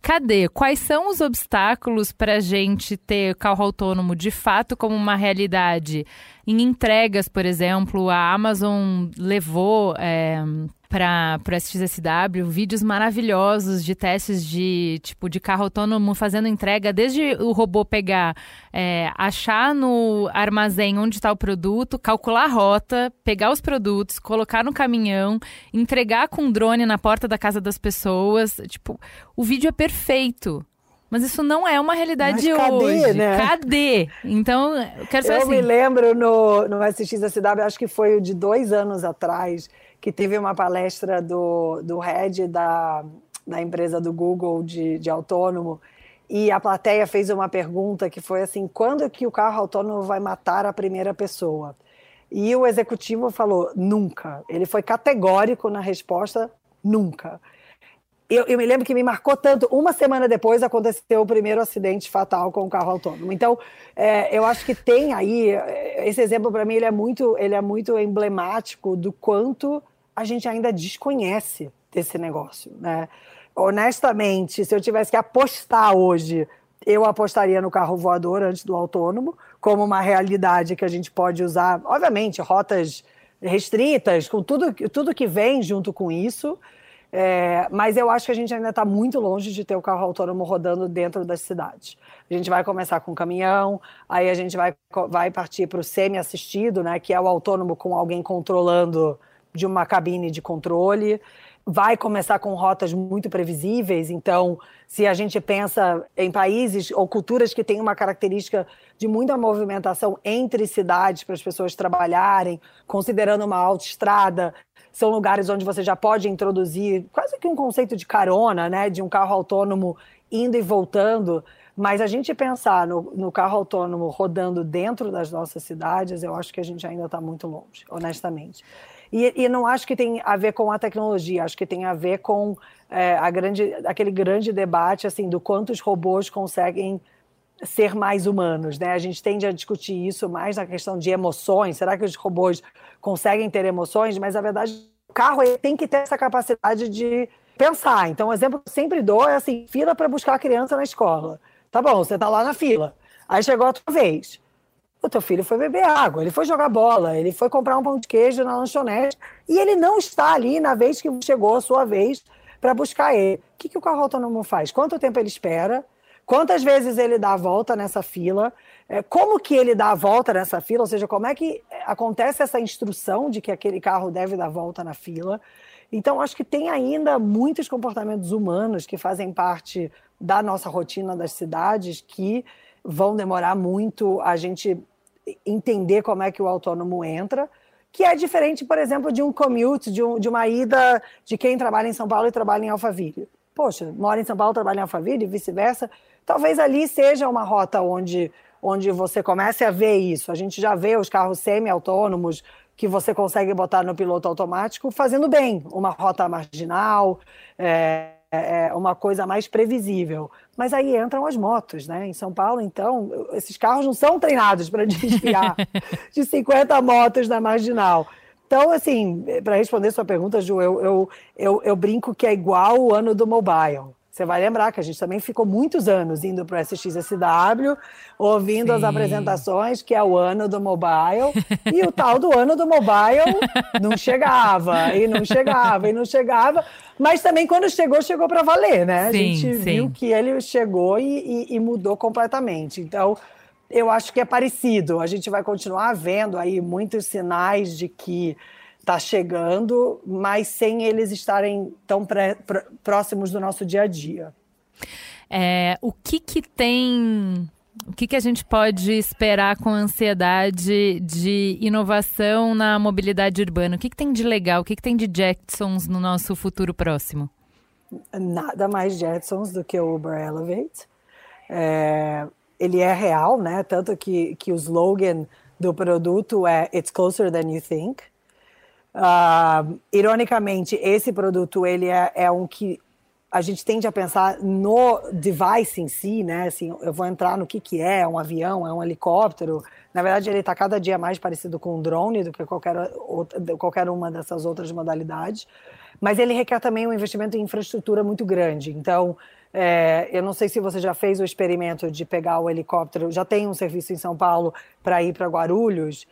Cadê? Quais são os obstáculos para a gente ter carro autônomo de fato como uma realidade? Em entregas, por exemplo, a Amazon levou é, para o SXSW vídeos maravilhosos de testes de tipo de carro autônomo fazendo entrega, desde o robô pegar, é, achar no armazém onde está o produto, calcular a rota, pegar os produtos, colocar no caminhão, entregar com drone na porta da casa das pessoas. Tipo, o vídeo é perfeito. Mas isso não é uma realidade Mas cadê, hoje. Né? Cadê? Então, eu quero saber Eu assim... me lembro no, no SXSW, acho que foi de dois anos atrás, que teve uma palestra do, do head da, da empresa do Google de, de autônomo, e a plateia fez uma pergunta que foi assim: quando que o carro autônomo vai matar a primeira pessoa? E o executivo falou: nunca. Ele foi categórico na resposta: nunca. Eu, eu, me lembro que me marcou tanto. Uma semana depois aconteceu o primeiro acidente fatal com o carro autônomo. Então, é, eu acho que tem aí esse exemplo para mim ele é muito ele é muito emblemático do quanto a gente ainda desconhece desse negócio, né? Honestamente, se eu tivesse que apostar hoje, eu apostaria no carro voador antes do autônomo, como uma realidade que a gente pode usar, obviamente, rotas restritas, com tudo, tudo que vem junto com isso. É, mas eu acho que a gente ainda está muito longe de ter o carro autônomo rodando dentro das cidades. A gente vai começar com caminhão, aí a gente vai, vai partir para o semi-assistido, né, que é o autônomo com alguém controlando de uma cabine de controle. Vai começar com rotas muito previsíveis, então, se a gente pensa em países ou culturas que têm uma característica de muita movimentação entre cidades para as pessoas trabalharem, considerando uma autoestrada, são lugares onde você já pode introduzir quase que um conceito de carona, né, de um carro autônomo indo e voltando. Mas a gente pensar no, no carro autônomo rodando dentro das nossas cidades, eu acho que a gente ainda está muito longe, honestamente. E, e, não acho que tem a ver com a tecnologia, acho que tem a ver com é, a grande, aquele grande debate assim do quanto os robôs conseguem ser mais humanos, né? A gente tende a discutir isso mais na questão de emoções. Será que os robôs conseguem ter emoções? Mas a verdade, o carro tem que ter essa capacidade de pensar. Então, o exemplo que eu sempre dou é assim: fila para buscar a criança na escola. Tá bom, você está lá na fila. Aí chegou a tua vez. O teu filho foi beber água, ele foi jogar bola, ele foi comprar um pão de queijo na lanchonete e ele não está ali na vez que chegou a sua vez para buscar ele. O que, que o carro autônomo faz? Quanto tempo ele espera? Quantas vezes ele dá a volta nessa fila? É, como que ele dá a volta nessa fila? Ou seja, como é que acontece essa instrução de que aquele carro deve dar volta na fila? Então, acho que tem ainda muitos comportamentos humanos que fazem parte da nossa rotina das cidades que vão demorar muito a gente entender como é que o autônomo entra, que é diferente, por exemplo, de um commute, de, um, de uma ida de quem trabalha em São Paulo e trabalha em Alphaville. Poxa, mora em São Paulo, trabalha em Alphaville vice-versa. Talvez ali seja uma rota onde, onde você comece a ver isso. A gente já vê os carros semi-autônomos que você consegue botar no piloto automático fazendo bem, uma rota marginal, é, é, é uma coisa mais previsível. Mas aí entram as motos, né? Em São Paulo, então, esses carros não são treinados para desviar [LAUGHS] de 50 motos da marginal. Então, assim, para responder sua pergunta, Ju, eu, eu, eu, eu, brinco que é igual o ano do mobile. Você vai lembrar que a gente também ficou muitos anos indo para o SXSW, ouvindo Sim. as apresentações, que é o ano do mobile, [LAUGHS] e o tal do ano do mobile não chegava, e não chegava, e não chegava. Mas também quando chegou, chegou para valer, né? a gente sim. viu que ele chegou e, e, e mudou completamente. Então, eu acho que é parecido. A gente vai continuar vendo aí muitos sinais de que está chegando, mas sem eles estarem tão pré, pr próximos do nosso dia a dia. É, o que, que tem o que, que a gente pode esperar com ansiedade de inovação na mobilidade urbana? O que, que tem de legal? O que, que tem de Jetsons no nosso futuro próximo? Nada mais Jetsons do que o Uber Elevate. É, ele é real, né? Tanto que, que o slogan do produto é It's closer than you think. Uh, ironicamente, esse produto ele é, é, um que a gente tende a pensar no device em si, né? Assim, eu vou entrar no que, que é, um avião, é um helicóptero. Na verdade, ele está cada dia mais parecido com um drone do que qualquer, outra, qualquer uma dessas outras modalidades. Mas ele requer também um investimento em infraestrutura muito grande. Então, é, eu não sei se você já fez o experimento de pegar o helicóptero. Já tem um serviço em São Paulo para ir para Guarulhos.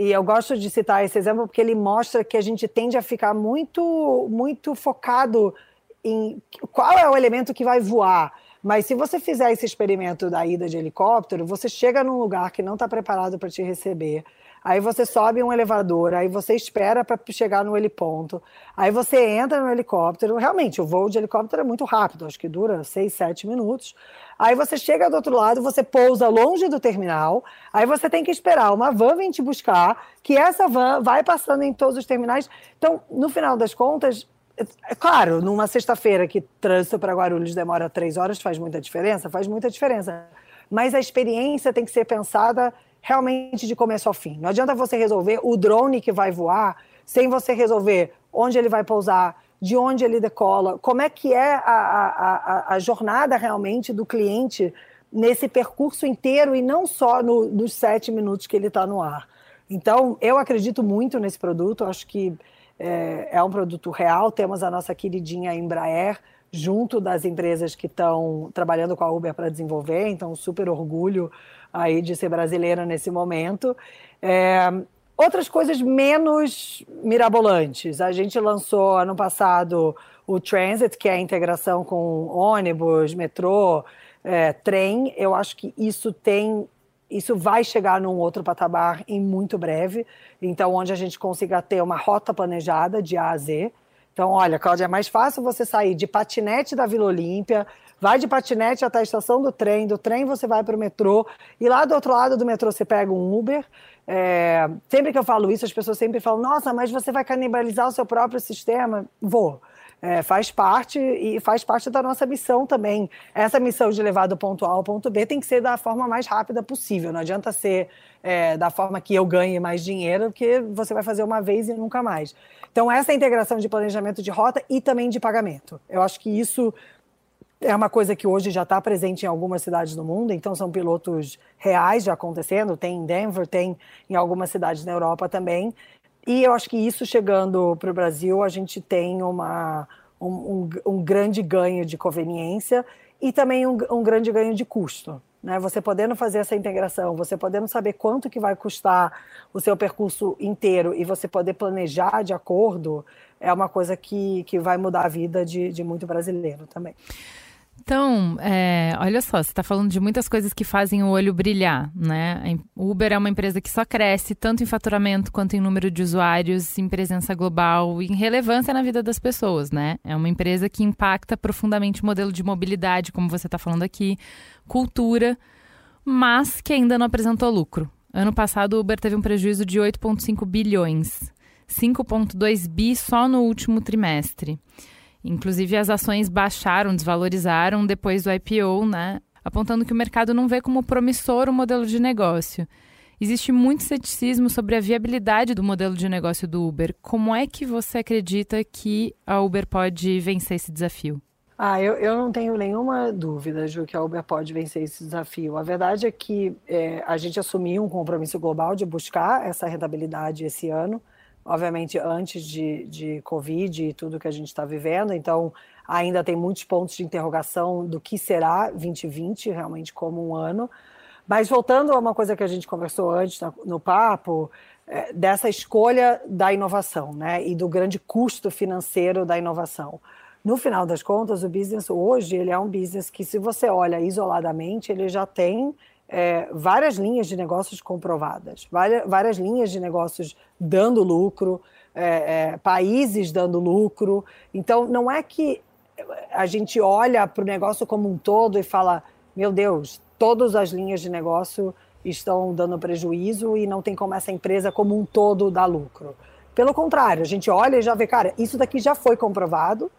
E eu gosto de citar esse exemplo porque ele mostra que a gente tende a ficar muito, muito focado em qual é o elemento que vai voar. Mas se você fizer esse experimento da ida de helicóptero, você chega num lugar que não está preparado para te receber. Aí você sobe um elevador, aí você espera para chegar no heliponto. Aí você entra no helicóptero. Realmente, o voo de helicóptero é muito rápido, acho que dura seis, sete minutos. Aí você chega do outro lado, você pousa longe do terminal. Aí você tem que esperar uma van vir te buscar, que essa van vai passando em todos os terminais. Então, no final das contas, é claro, numa sexta-feira que trânsito para Guarulhos demora três horas, faz muita diferença? Faz muita diferença. Mas a experiência tem que ser pensada realmente de começo ao fim. Não adianta você resolver o drone que vai voar sem você resolver onde ele vai pousar, de onde ele decola, como é que é a, a, a, jornada realmente do cliente nesse percurso inteiro e não só no, nos sete minutos que ele está no ar. Então, eu acredito muito nesse produto, acho que é, é um produto real. Temos a nossa queridinha Embraer junto das empresas que estão trabalhando com a Uber para desenvolver, então super orgulho aí de ser brasileira nesse momento. É, outras coisas menos mirabolantes. A gente lançou ano passado o Transit, que é a integração com ônibus, metrô, é, trem. Eu acho que isso tem. Isso vai chegar num outro patamar em muito breve. Então, onde a gente consiga ter uma rota planejada de A a Z. Então, olha, Cláudia, é mais fácil você sair de patinete da Vila Olímpia, vai de patinete até a estação do trem, do trem você vai para o metrô, e lá do outro lado do metrô você pega um Uber. É, sempre que eu falo isso, as pessoas sempre falam: nossa, mas você vai canibalizar o seu próprio sistema? Vou. É, faz parte e faz parte da nossa missão também. Essa missão de levar do ponto A ao ponto B tem que ser da forma mais rápida possível. Não adianta ser é, da forma que eu ganhe mais dinheiro, porque você vai fazer uma vez e nunca mais. Então, essa integração de planejamento de rota e também de pagamento. Eu acho que isso é uma coisa que hoje já está presente em algumas cidades do mundo, então são pilotos reais já acontecendo, tem em Denver, tem em algumas cidades na Europa também. E eu acho que isso chegando para o Brasil, a gente tem uma, um, um, um, grande ganho de conveniência e também um, um grande ganho de custo. né? Você podendo fazer essa integração, você podendo saber quanto que vai custar o seu percurso inteiro e você poder planejar de acordo, é uma coisa que, que vai mudar a vida de, de muito brasileiro também. Então, é, olha só, você está falando de muitas coisas que fazem o olho brilhar, né? O Uber é uma empresa que só cresce tanto em faturamento quanto em número de usuários, em presença global, em relevância na vida das pessoas, né? É uma empresa que impacta profundamente o modelo de mobilidade, como você está falando aqui, cultura, mas que ainda não apresentou lucro. Ano passado, o Uber teve um prejuízo de 8,5 bilhões, 5,2 bi só no último trimestre. Inclusive, as ações baixaram, desvalorizaram depois do IPO, né? Apontando que o mercado não vê como promissor o modelo de negócio. Existe muito ceticismo sobre a viabilidade do modelo de negócio do Uber. Como é que você acredita que a Uber pode vencer esse desafio? Ah, eu, eu não tenho nenhuma dúvida, Ju, que a Uber pode vencer esse desafio. A verdade é que é, a gente assumiu um compromisso global de buscar essa rentabilidade esse ano obviamente antes de, de Covid e tudo que a gente está vivendo, então ainda tem muitos pontos de interrogação do que será 2020 realmente como um ano. Mas voltando a uma coisa que a gente conversou antes no papo, é, dessa escolha da inovação, né, e do grande custo financeiro da inovação. No final das contas, o business hoje ele é um business que, se você olha isoladamente, ele já tem é, várias linhas de negócios comprovadas, várias, várias linhas de negócios dando lucro, é, é, países dando lucro. Então, não é que a gente olha para o negócio como um todo e fala: meu Deus, todas as linhas de negócio estão dando prejuízo e não tem como essa empresa como um todo dar lucro. Pelo contrário, a gente olha e já vê, cara, isso daqui já foi comprovado,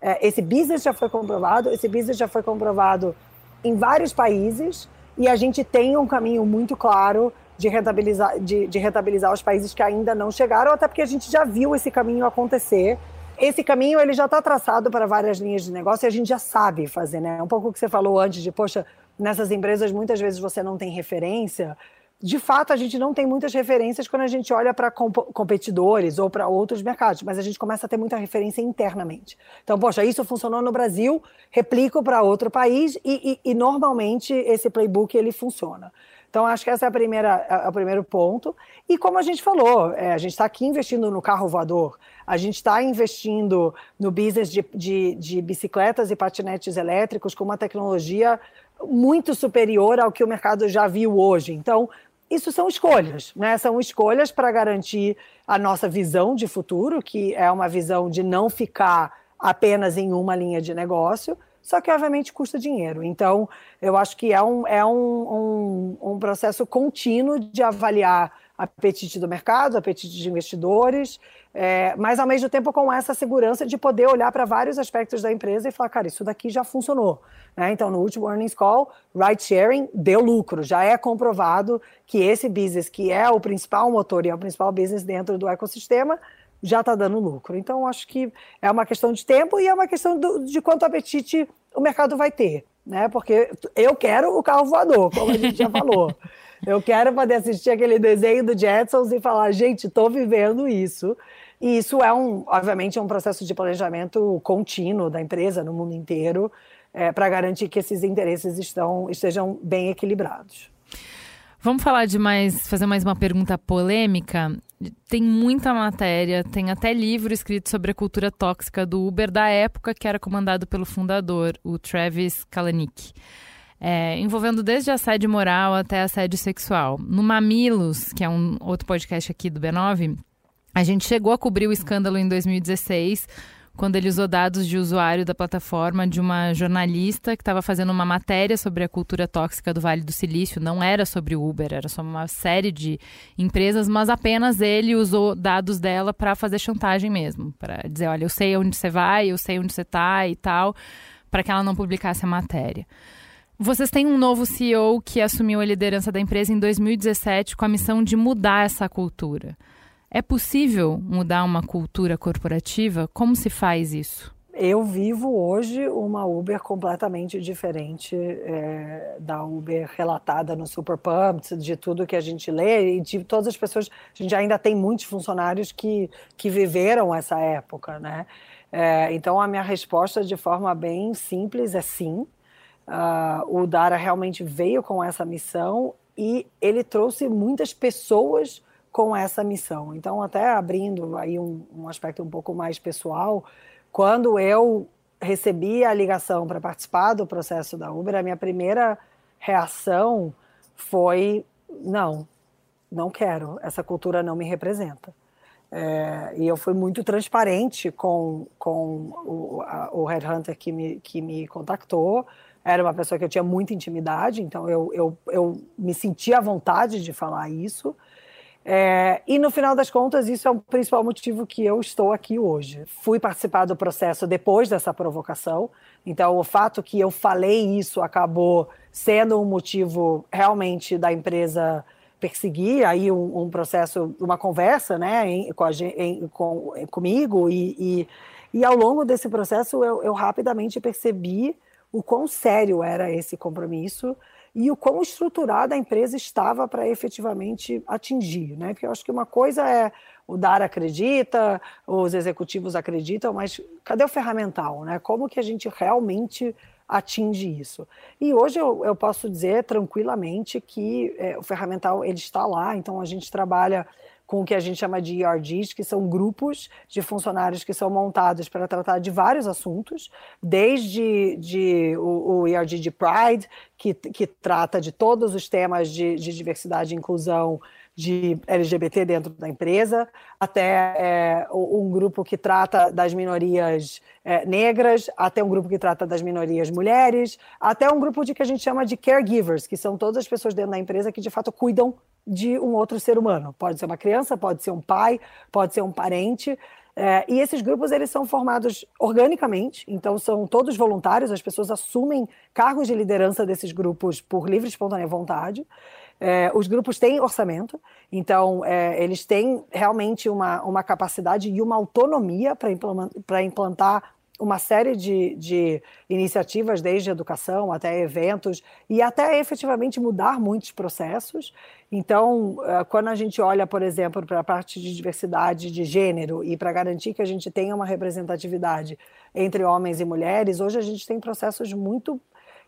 é, esse business já foi comprovado, esse business já foi comprovado em vários países e a gente tem um caminho muito claro de rentabilizar, de, de rentabilizar os países que ainda não chegaram, até porque a gente já viu esse caminho acontecer. Esse caminho ele já está traçado para várias linhas de negócio e a gente já sabe fazer, né? Um pouco o que você falou antes de, poxa, nessas empresas muitas vezes você não tem referência de fato, a gente não tem muitas referências quando a gente olha para comp competidores ou para outros mercados, mas a gente começa a ter muita referência internamente. Então, poxa, isso funcionou no Brasil, replico para outro país e, e, e, normalmente esse playbook ele funciona. Então, acho que essa é a primeira, o primeiro ponto. E como a gente falou, é, a gente está aqui investindo no carro voador, a gente está investindo no business de, de, de bicicletas e patinetes elétricos com uma tecnologia muito superior ao que o mercado já viu hoje. Então, isso são escolhas, né? São escolhas para garantir a nossa visão de futuro, que é uma visão de não ficar apenas em uma linha de negócio, só que obviamente custa dinheiro. Então, eu acho que é um, é um, um, um processo contínuo de avaliar apetite do mercado, apetite de investidores, é, mas ao mesmo tempo com essa segurança de poder olhar para vários aspectos da empresa e falar, cara, isso daqui já funcionou. Né? Então, no último earnings call, ride sharing deu lucro, já é comprovado que esse business, que é o principal motor e é o principal business dentro do ecossistema, já está dando lucro. Então, acho que é uma questão de tempo e é uma questão do, de quanto apetite o mercado vai ter. Né? Porque eu quero o carro voador, como a gente já falou. [LAUGHS] Eu quero poder assistir aquele desenho do Jetsons e falar, gente, estou vivendo isso. E isso é um, obviamente, um processo de planejamento contínuo da empresa no mundo inteiro é, para garantir que esses interesses estão, estejam bem equilibrados. Vamos falar de mais, fazer mais uma pergunta polêmica. Tem muita matéria, tem até livro escrito sobre a cultura tóxica do Uber da época que era comandado pelo fundador, o Travis Kalanick é, envolvendo desde assédio moral até assédio sexual. No Mamilos, que é um outro podcast aqui do B9, a gente chegou a cobrir o escândalo em 2016 quando ele usou dados de usuário da plataforma de uma jornalista que estava fazendo uma matéria sobre a cultura tóxica do Vale do Silício. Não era sobre o Uber, era sobre uma série de empresas, mas apenas ele usou dados dela para fazer chantagem mesmo, para dizer, olha, eu sei onde você vai, eu sei onde você está e tal, para que ela não publicasse a matéria. Vocês têm um novo CEO que assumiu a liderança da empresa em 2017 com a missão de mudar essa cultura. É possível mudar uma cultura corporativa? Como se faz isso? Eu vivo hoje uma Uber completamente diferente é, da Uber relatada no Super Pumped, de tudo que a gente lê e de todas as pessoas. A gente ainda tem muitos funcionários que, que viveram essa época, né? É, então a minha resposta de forma bem simples é sim Uh, o Dara realmente veio com essa missão e ele trouxe muitas pessoas com essa missão. Então, até abrindo aí um, um aspecto um pouco mais pessoal, quando eu recebi a ligação para participar do processo da Uber, a minha primeira reação foi: não, não quero, essa cultura não me representa. É, e eu fui muito transparente com, com o, a, o headhunter que me, que me contactou. Era uma pessoa que eu tinha muita intimidade, então eu, eu, eu me sentia à vontade de falar isso. É, e no final das contas, isso é o principal motivo que eu estou aqui hoje. Fui participar do processo depois dessa provocação, então o fato que eu falei isso acabou sendo um motivo realmente da empresa perseguir aí um, um processo, uma conversa, né, em, com, a, em, com, comigo e, e, e, ao longo desse processo eu, eu rapidamente percebi o quão sério era esse compromisso e o quão estruturada a empresa estava para efetivamente atingir, né? Porque eu acho que uma coisa é o dar acredita, os executivos acreditam, mas cadê o ferramental, né? Como que a gente realmente atinge isso? E hoje eu, eu posso dizer tranquilamente que é, o ferramental ele está lá, então a gente trabalha com o que a gente chama de ERGs, que são grupos de funcionários que são montados para tratar de vários assuntos, desde de, o, o ERG de Pride, que, que trata de todos os temas de, de diversidade e inclusão de LGBT dentro da empresa, até é, um grupo que trata das minorias é, negras, até um grupo que trata das minorias mulheres, até um grupo de que a gente chama de caregivers, que são todas as pessoas dentro da empresa que de fato cuidam de um outro ser humano. Pode ser uma criança, pode ser um pai, pode ser um parente. É, e esses grupos eles são formados organicamente, então são todos voluntários, as pessoas assumem cargos de liderança desses grupos por livre e espontânea vontade. É, os grupos têm orçamento, então é, eles têm realmente uma, uma capacidade e uma autonomia para implantar, uma série de, de iniciativas, desde educação até eventos, e até efetivamente mudar muitos processos. Então, eh, quando a gente olha, por exemplo, para a parte de diversidade de gênero e para garantir que a gente tenha uma representatividade entre homens e mulheres, hoje a gente tem processos muito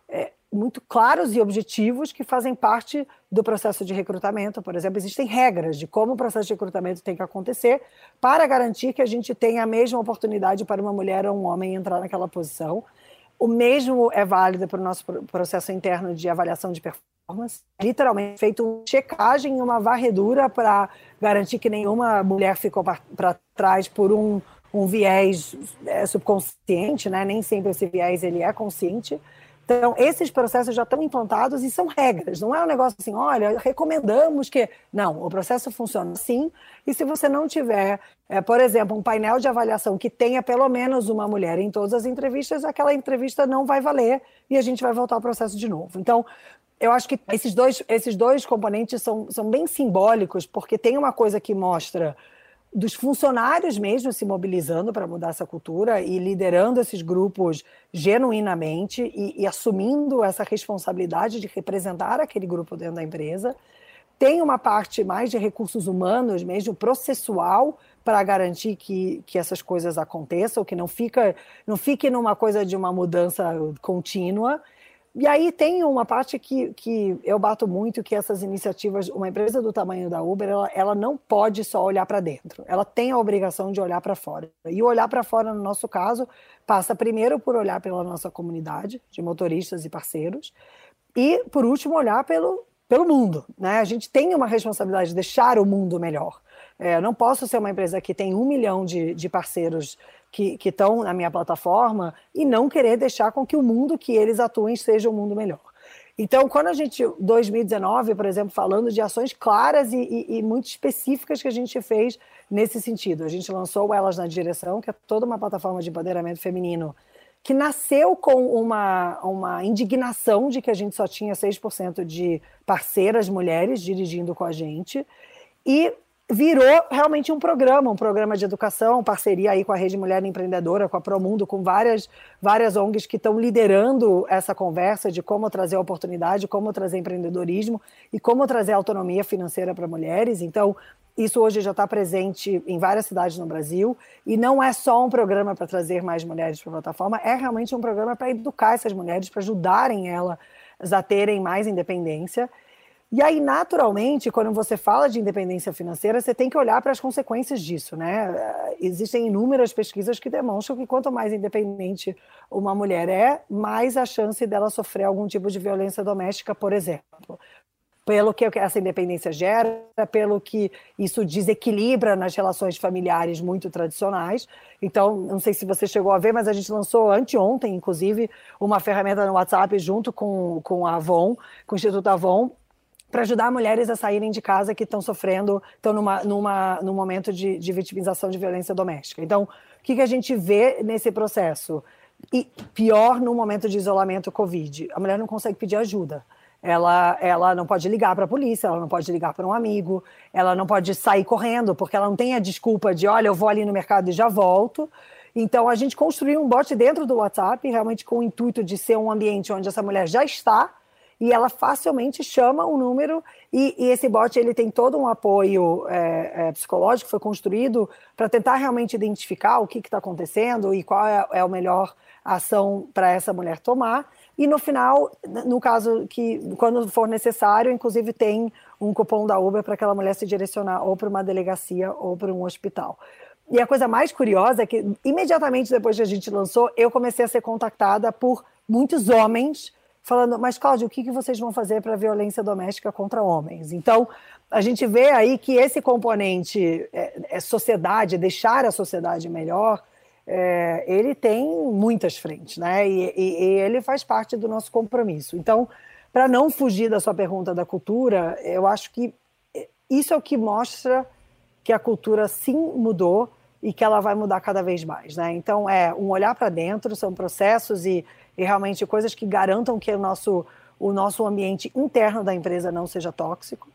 é, muito claros e objetivos que fazem parte do processo de recrutamento. Por exemplo, existem regras de como o processo de recrutamento tem que acontecer para garantir que a gente tenha a mesma oportunidade para uma mulher ou um homem entrar naquela posição. O mesmo é válido para o nosso processo interno de avaliação de performance. Literalmente feito uma checagem e uma varredura para garantir que nenhuma mulher ficou para trás por um, um viés é, subconsciente, né? Nem sempre esse viés ele é consciente então, esses processos já estão implantados e são regras, não é um negócio assim, olha, recomendamos que. Não, o processo funciona assim, e se você não tiver, é, por exemplo, um painel de avaliação que tenha pelo menos uma mulher em todas as entrevistas, aquela entrevista não vai valer e a gente vai voltar ao processo de novo. Então, eu acho que esses dois, esses dois componentes são, são bem simbólicos, porque tem uma coisa que mostra dos funcionários mesmo se mobilizando para mudar essa cultura e liderando esses grupos genuinamente e, e, assumindo essa responsabilidade de representar aquele grupo dentro da empresa. Tem uma parte mais de recursos humanos, mesmo processual, para garantir que, que essas coisas aconteçam, que não fica não fique numa coisa de uma mudança contínua. E aí tem uma parte que, que eu bato muito, que essas iniciativas, uma empresa do tamanho da Uber, ela, ela não pode só olhar para dentro, ela tem a obrigação de olhar para fora. E olhar para fora, no nosso caso, passa primeiro por olhar pela nossa comunidade de motoristas e parceiros, e por último, olhar pelo, pelo mundo. Né? A gente tem uma responsabilidade de deixar o mundo melhor. É, não posso ser uma empresa que tem um milhão de, de parceiros que estão na minha plataforma e não querer deixar com que o mundo que eles atuem seja um mundo melhor. Então, quando a gente, 2019, por exemplo, falando de ações claras e, e, e, muito específicas que a gente fez nesse sentido, a gente lançou Elas na Direção, que é toda uma plataforma de empoderamento feminino que nasceu com uma, uma indignação de que a gente só tinha 6% de parceiras mulheres dirigindo com a gente. E virou realmente um programa, um programa de educação, parceria aí com a Rede Mulher Empreendedora, com a Promundo, com várias, várias ONGs que estão liderando essa conversa de como trazer oportunidade, como trazer empreendedorismo e como trazer autonomia financeira para mulheres. Então, isso hoje já está presente em várias cidades no Brasil e não é só um programa para trazer mais mulheres para a plataforma, é realmente um programa para educar essas mulheres, para ajudarem elas a terem mais independência e aí, naturalmente, quando você fala de independência financeira, você tem que olhar para as consequências disso, né? Existem inúmeras pesquisas que demonstram que quanto mais independente uma mulher é, mais a chance dela sofrer algum tipo de violência doméstica, por exemplo. Pelo que essa independência gera, pelo que isso desequilibra nas relações familiares muito tradicionais. Então, não sei se você chegou a ver, mas a gente lançou anteontem, inclusive, uma ferramenta no WhatsApp junto com, com a Avon, com o Instituto Avon, para ajudar mulheres a saírem de casa que estão sofrendo, estão numa, numa, num momento de, de vitimização de violência doméstica. Então, o que, que a gente vê nesse processo? E pior no momento de isolamento Covid, a mulher não consegue pedir ajuda. Ela, ela não pode ligar para a polícia, ela não pode ligar para um amigo, ela não pode sair correndo, porque ela não tem a desculpa de, olha, eu vou ali no mercado e já volto. Então, a gente construiu um bot dentro do WhatsApp, realmente com o intuito de ser um ambiente onde essa mulher já está, e ela facilmente chama o número e, e esse bot ele tem todo um apoio é, é, psicológico foi construído para tentar realmente identificar o que está acontecendo e qual é, é a melhor ação para essa mulher tomar. E no final no caso que quando for necessário inclusive tem um cupom da Uber para aquela mulher se direcionar ou para uma delegacia ou para um hospital. E a coisa mais curiosa é que imediatamente depois que a gente lançou eu comecei a ser contactada por muitos homens falando, mas Cláudio, o que, que vocês vão fazer para a violência doméstica contra homens? Então, a gente vê aí que esse componente é, é sociedade, deixar a sociedade melhor, é, ele tem muitas frentes, né? E, e, e, ele faz parte do nosso compromisso. Então, para não fugir da sua pergunta da cultura, eu acho que isso é o que mostra que a cultura sim mudou e que ela vai mudar cada vez mais, né? Então, é um olhar para dentro, são processos e e realmente coisas que garantam que o nosso, o nosso ambiente interno da empresa não seja tóxico.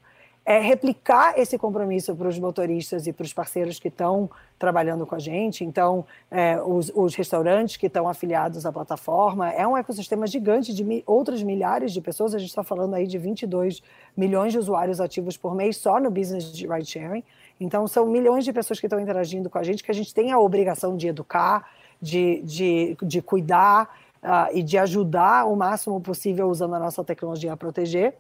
É replicar esse compromisso para os motoristas e para os parceiros que estão trabalhando com a gente. Então, é, os, os, restaurantes que estão afiliados à plataforma. É um ecossistema gigante de mi, outras milhares de pessoas. A gente está falando aí de 22 milhões de usuários ativos por mês só no business de ride sharing. Então, são milhões de pessoas que estão interagindo com a gente, que a gente tem a obrigação de educar, de, de, de cuidar uh, e de ajudar o máximo possível usando a nossa tecnologia a proteger.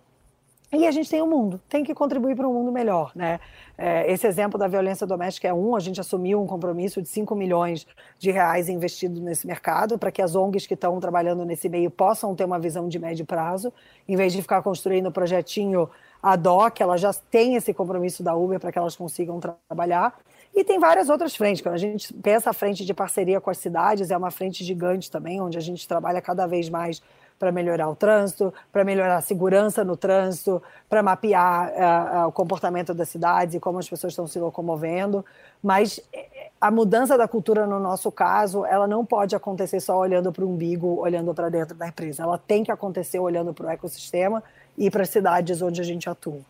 E a gente tem o um mundo, tem que contribuir para um mundo melhor, né? É, esse exemplo da violência doméstica é um, a gente assumiu um compromisso de 5 milhões de reais investidos nesse mercado para que as ONGs que estão trabalhando nesse meio possam ter uma visão de médio prazo, em vez de ficar construindo projetinho ad hoc, ela já tem esse compromisso da Uber para que elas consigam trabalhar. E tem várias outras frentes. Quando a gente pensa a frente de parceria com as cidades, é uma frente gigante também, onde a gente trabalha cada vez mais para melhorar o trânsito, para melhorar a segurança no trânsito, para mapear uh, o comportamento das cidades e como as pessoas estão se locomovendo. Mas eh, a mudança da cultura, no nosso caso, ela não pode acontecer só olhando para o umbigo, olhando para dentro da empresa. Ela tem que acontecer olhando para o ecossistema e para as cidades onde a gente atua.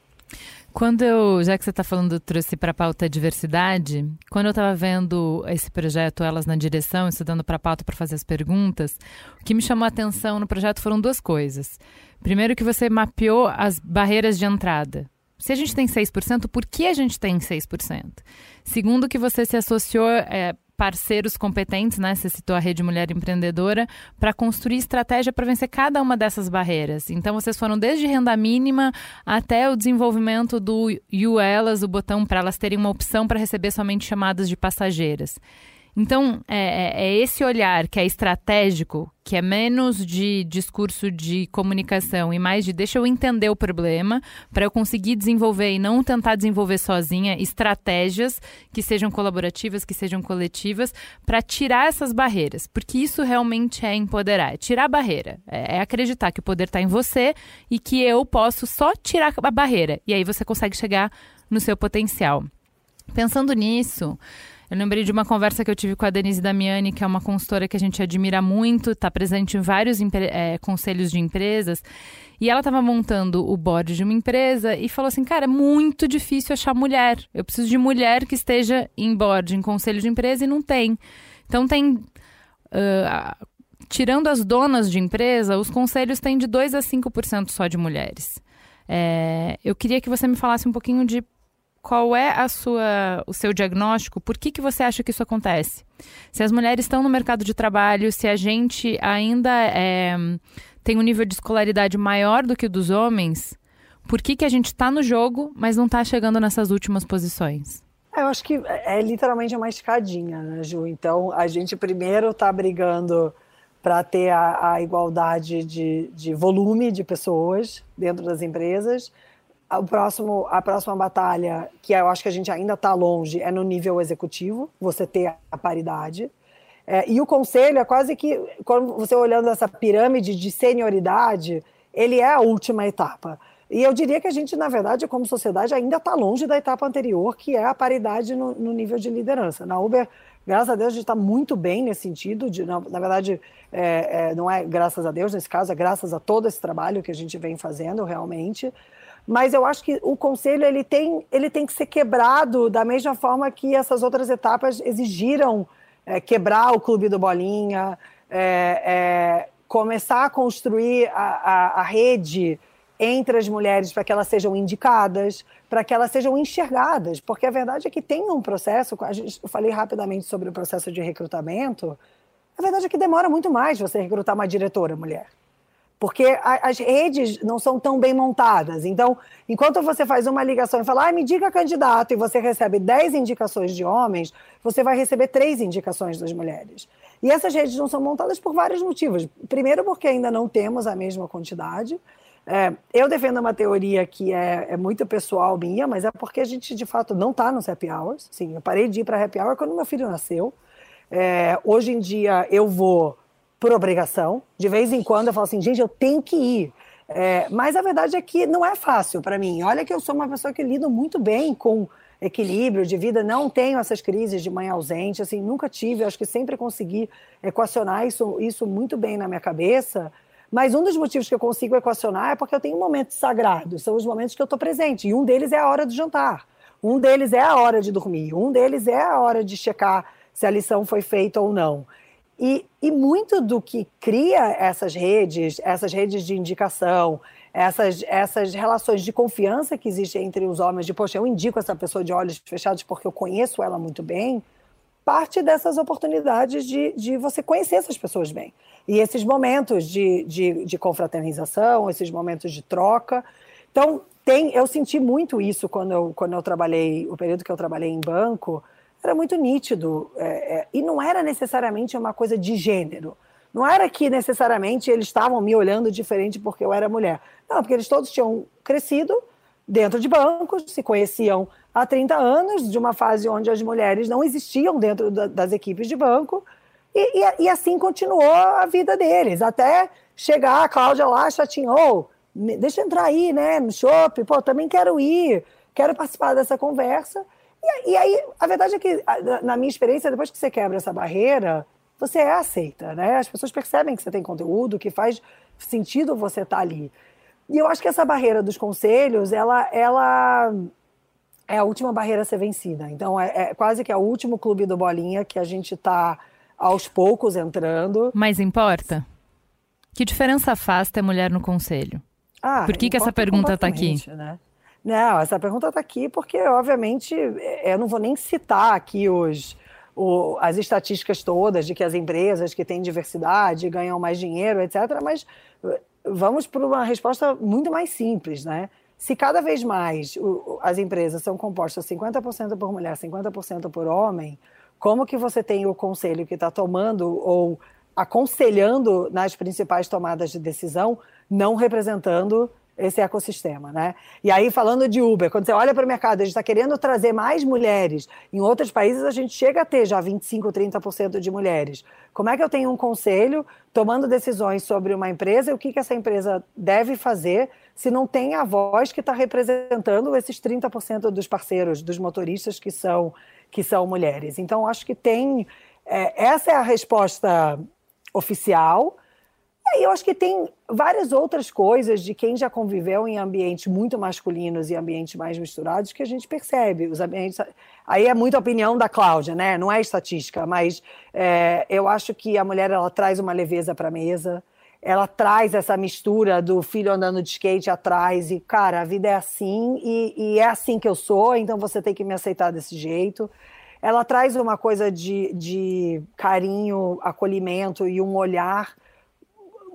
Quando eu, já que você está falando, trouxe para a pauta diversidade, quando eu estava vendo esse projeto Elas na Direção, estudando para a pauta para fazer as perguntas, o que me chamou a atenção no projeto foram duas coisas. Primeiro, que você mapeou as barreiras de entrada. Se a gente tem 6%, por que a gente tem 6%? Segundo, que você se associou é, parceiros competentes, né? Você citou a Rede Mulher Empreendedora, para construir estratégia para vencer cada uma dessas barreiras. Então, vocês foram desde renda mínima até o desenvolvimento do UELAS, o botão para elas terem uma opção para receber somente chamadas de passageiras. Então, é, é, é, esse olhar que é estratégico, que é menos de discurso de comunicação e mais de deixa eu entender o problema para eu conseguir desenvolver e não tentar desenvolver sozinha estratégias que sejam colaborativas, que sejam coletivas, para tirar essas barreiras. Porque isso realmente é empoderar, é tirar a barreira. É, é acreditar que o poder está em você e que eu posso só tirar a barreira. E aí você consegue chegar no seu potencial. Pensando nisso. Eu lembrei de uma conversa que eu tive com a Denise Damiani, que é uma consultora que a gente admira muito, está presente em vários é, conselhos de empresas. E ela estava montando o board de uma empresa e falou assim: cara, é muito difícil achar mulher. Eu preciso de mulher que esteja em board, em conselho de empresa e não tem. Então tem. Uh, tirando as donas de empresa, os conselhos têm de 2 a 5% só de mulheres. É, eu queria que você me falasse um pouquinho de qual é a sua, o seu diagnóstico, por que, que você acha que isso acontece? Se as mulheres estão no mercado de trabalho, se a gente ainda é, tem um nível de escolaridade maior do que o dos homens, por que, que a gente está no jogo, mas não está chegando nessas últimas posições? É, eu acho que é, é literalmente uma escadinha, né, Ju? Então, a gente primeiro está brigando para ter a, a igualdade de, de, volume de pessoas dentro das empresas o próximo, a próxima batalha, que eu acho que a gente ainda está longe, é no nível executivo, você ter a paridade. É, e o conselho é quase que, quando você olhando essa pirâmide de senioridade, ele é a última etapa. E eu diria que a gente, na verdade, como sociedade, ainda está longe da etapa anterior, que é a paridade no, no, nível de liderança. Na Uber, graças a Deus, a gente está muito bem nesse sentido. De, na, na verdade, é, é, não é graças a Deus, nesse caso, é graças a todo esse trabalho que a gente vem fazendo, realmente mas eu acho que o conselho ele tem, ele tem que ser quebrado da mesma forma que essas outras etapas exigiram é, quebrar o clube do Bolinha, é, é, começar a construir a, a, a rede entre as mulheres para que elas sejam indicadas, para que elas sejam enxergadas, porque a verdade é que tem um processo, eu falei rapidamente sobre o processo de recrutamento, a verdade é que demora muito mais você recrutar uma diretora mulher porque a, as redes não são tão bem montadas. Então, enquanto você faz uma ligação e fala, ah, me diga candidato, e você recebe 10 indicações de homens, você vai receber três indicações das mulheres. E essas redes não são montadas por vários motivos. Primeiro, porque ainda não temos a mesma quantidade. É, eu defendo uma teoria que é, é, muito pessoal minha, mas é porque a gente, de fato, não está nos happy hours. Sim, eu parei de ir para happy hour quando meu filho nasceu. É, hoje em dia, eu vou por obrigação. De vez em quando eu falo assim, gente, eu tenho que ir. É, mas a verdade é que não é fácil para mim. Olha que eu sou uma pessoa que lido muito bem com equilíbrio de vida, não tenho essas crises de mãe ausente, assim, nunca tive, acho que sempre consegui equacionar isso, isso muito bem na minha cabeça. Mas um dos motivos que eu consigo equacionar é porque eu tenho momentos sagrados, são os momentos que eu estou presente. E um deles é a hora do jantar, um deles é a hora de dormir, um deles é a hora de checar se a lição foi feita ou não. E, e muito do que cria essas redes, essas redes de indicação, essas, essas relações de confiança que existem entre os homens, de, poxa, eu indico essa pessoa de olhos fechados porque eu conheço ela muito bem, parte dessas oportunidades de, de você conhecer essas pessoas bem. E esses momentos de, de, de confraternização, esses momentos de troca. Então, tem, eu senti muito isso quando eu, quando eu trabalhei, o período que eu trabalhei em banco, era muito nítido. É, é, e não era necessariamente uma coisa de gênero. Não era que necessariamente eles estavam me olhando diferente porque eu era mulher. Não, porque eles todos tinham crescido dentro de bancos, se conheciam há 30 anos, de uma fase onde as mulheres não existiam dentro da, das equipes de banco. E, e, e, assim continuou a vida deles, até chegar a Cláudia lá, chatinha, oh, deixa eu entrar aí, né, no shopping, pô, também quero ir, quero participar dessa conversa. E, e, aí, a verdade é que, na minha experiência, depois que você quebra essa barreira, você é aceita, né? As pessoas percebem que você tem conteúdo, que faz sentido você estar tá ali. E eu acho que essa barreira dos conselhos, ela, ela é a última barreira a ser vencida. Então, é, é quase que é o último clube do Bolinha que a gente está aos poucos entrando. Mas importa? Que diferença faz ter mulher no conselho? Ah, Por que, que essa pergunta está aqui? Né? Não, essa pergunta está aqui porque, obviamente, é, eu não vou nem citar aqui os, o, as estatísticas todas de que as empresas que têm diversidade ganham mais dinheiro, etc. Mas eh, vamos para uma resposta muito mais simples, né? Se cada vez mais as empresas são compostas 50% por mulher, 50% por homem, como que você tem o conselho que está tomando ou aconselhando nas principais tomadas de decisão, não representando esse ecossistema, né? E aí, falando de Uber, quando você olha para o mercado, a gente está querendo trazer mais mulheres. Em outros países, a gente chega a ter já 25%, 30% de mulheres. Como é que eu tenho um conselho tomando decisões sobre uma empresa e o que, que essa empresa deve fazer se não tem a voz que está representando esses 30% dos parceiros, dos motoristas que são, que são mulheres. Então, acho que tem. É, essa é a resposta oficial. E eu acho que tem várias outras coisas de quem já conviveu em ambientes muito masculinos e ambientes mais misturados que a gente percebe. Os ambientes. Aí é muita opinião da Cláudia, né? Não é estatística, mas é, eu acho que a mulher ela traz uma leveza para a mesa ela traz essa mistura do filho andando de skate atrás e, cara, a vida é assim e, e, é assim que eu sou, então você tem que me aceitar desse jeito. Ela traz uma coisa de, de carinho, acolhimento e um olhar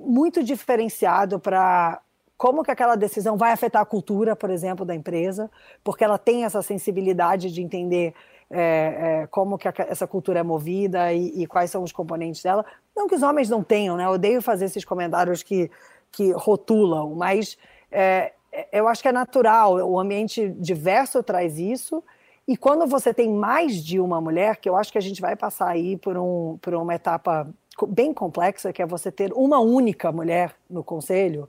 muito diferenciado para como que aquela decisão vai afetar a cultura, por exemplo, da empresa, porque ela tem essa sensibilidade de entender é, é, como que a, essa cultura é movida e, e, quais são os componentes dela. Não que os homens não tenham, né? Eu odeio fazer esses comentários que, que rotulam, mas é, é, eu acho que é natural. O ambiente diverso traz isso. E quando você tem mais de uma mulher, que eu acho que a gente vai passar aí por, um, por uma etapa bem complexa, que é você ter uma única mulher no conselho,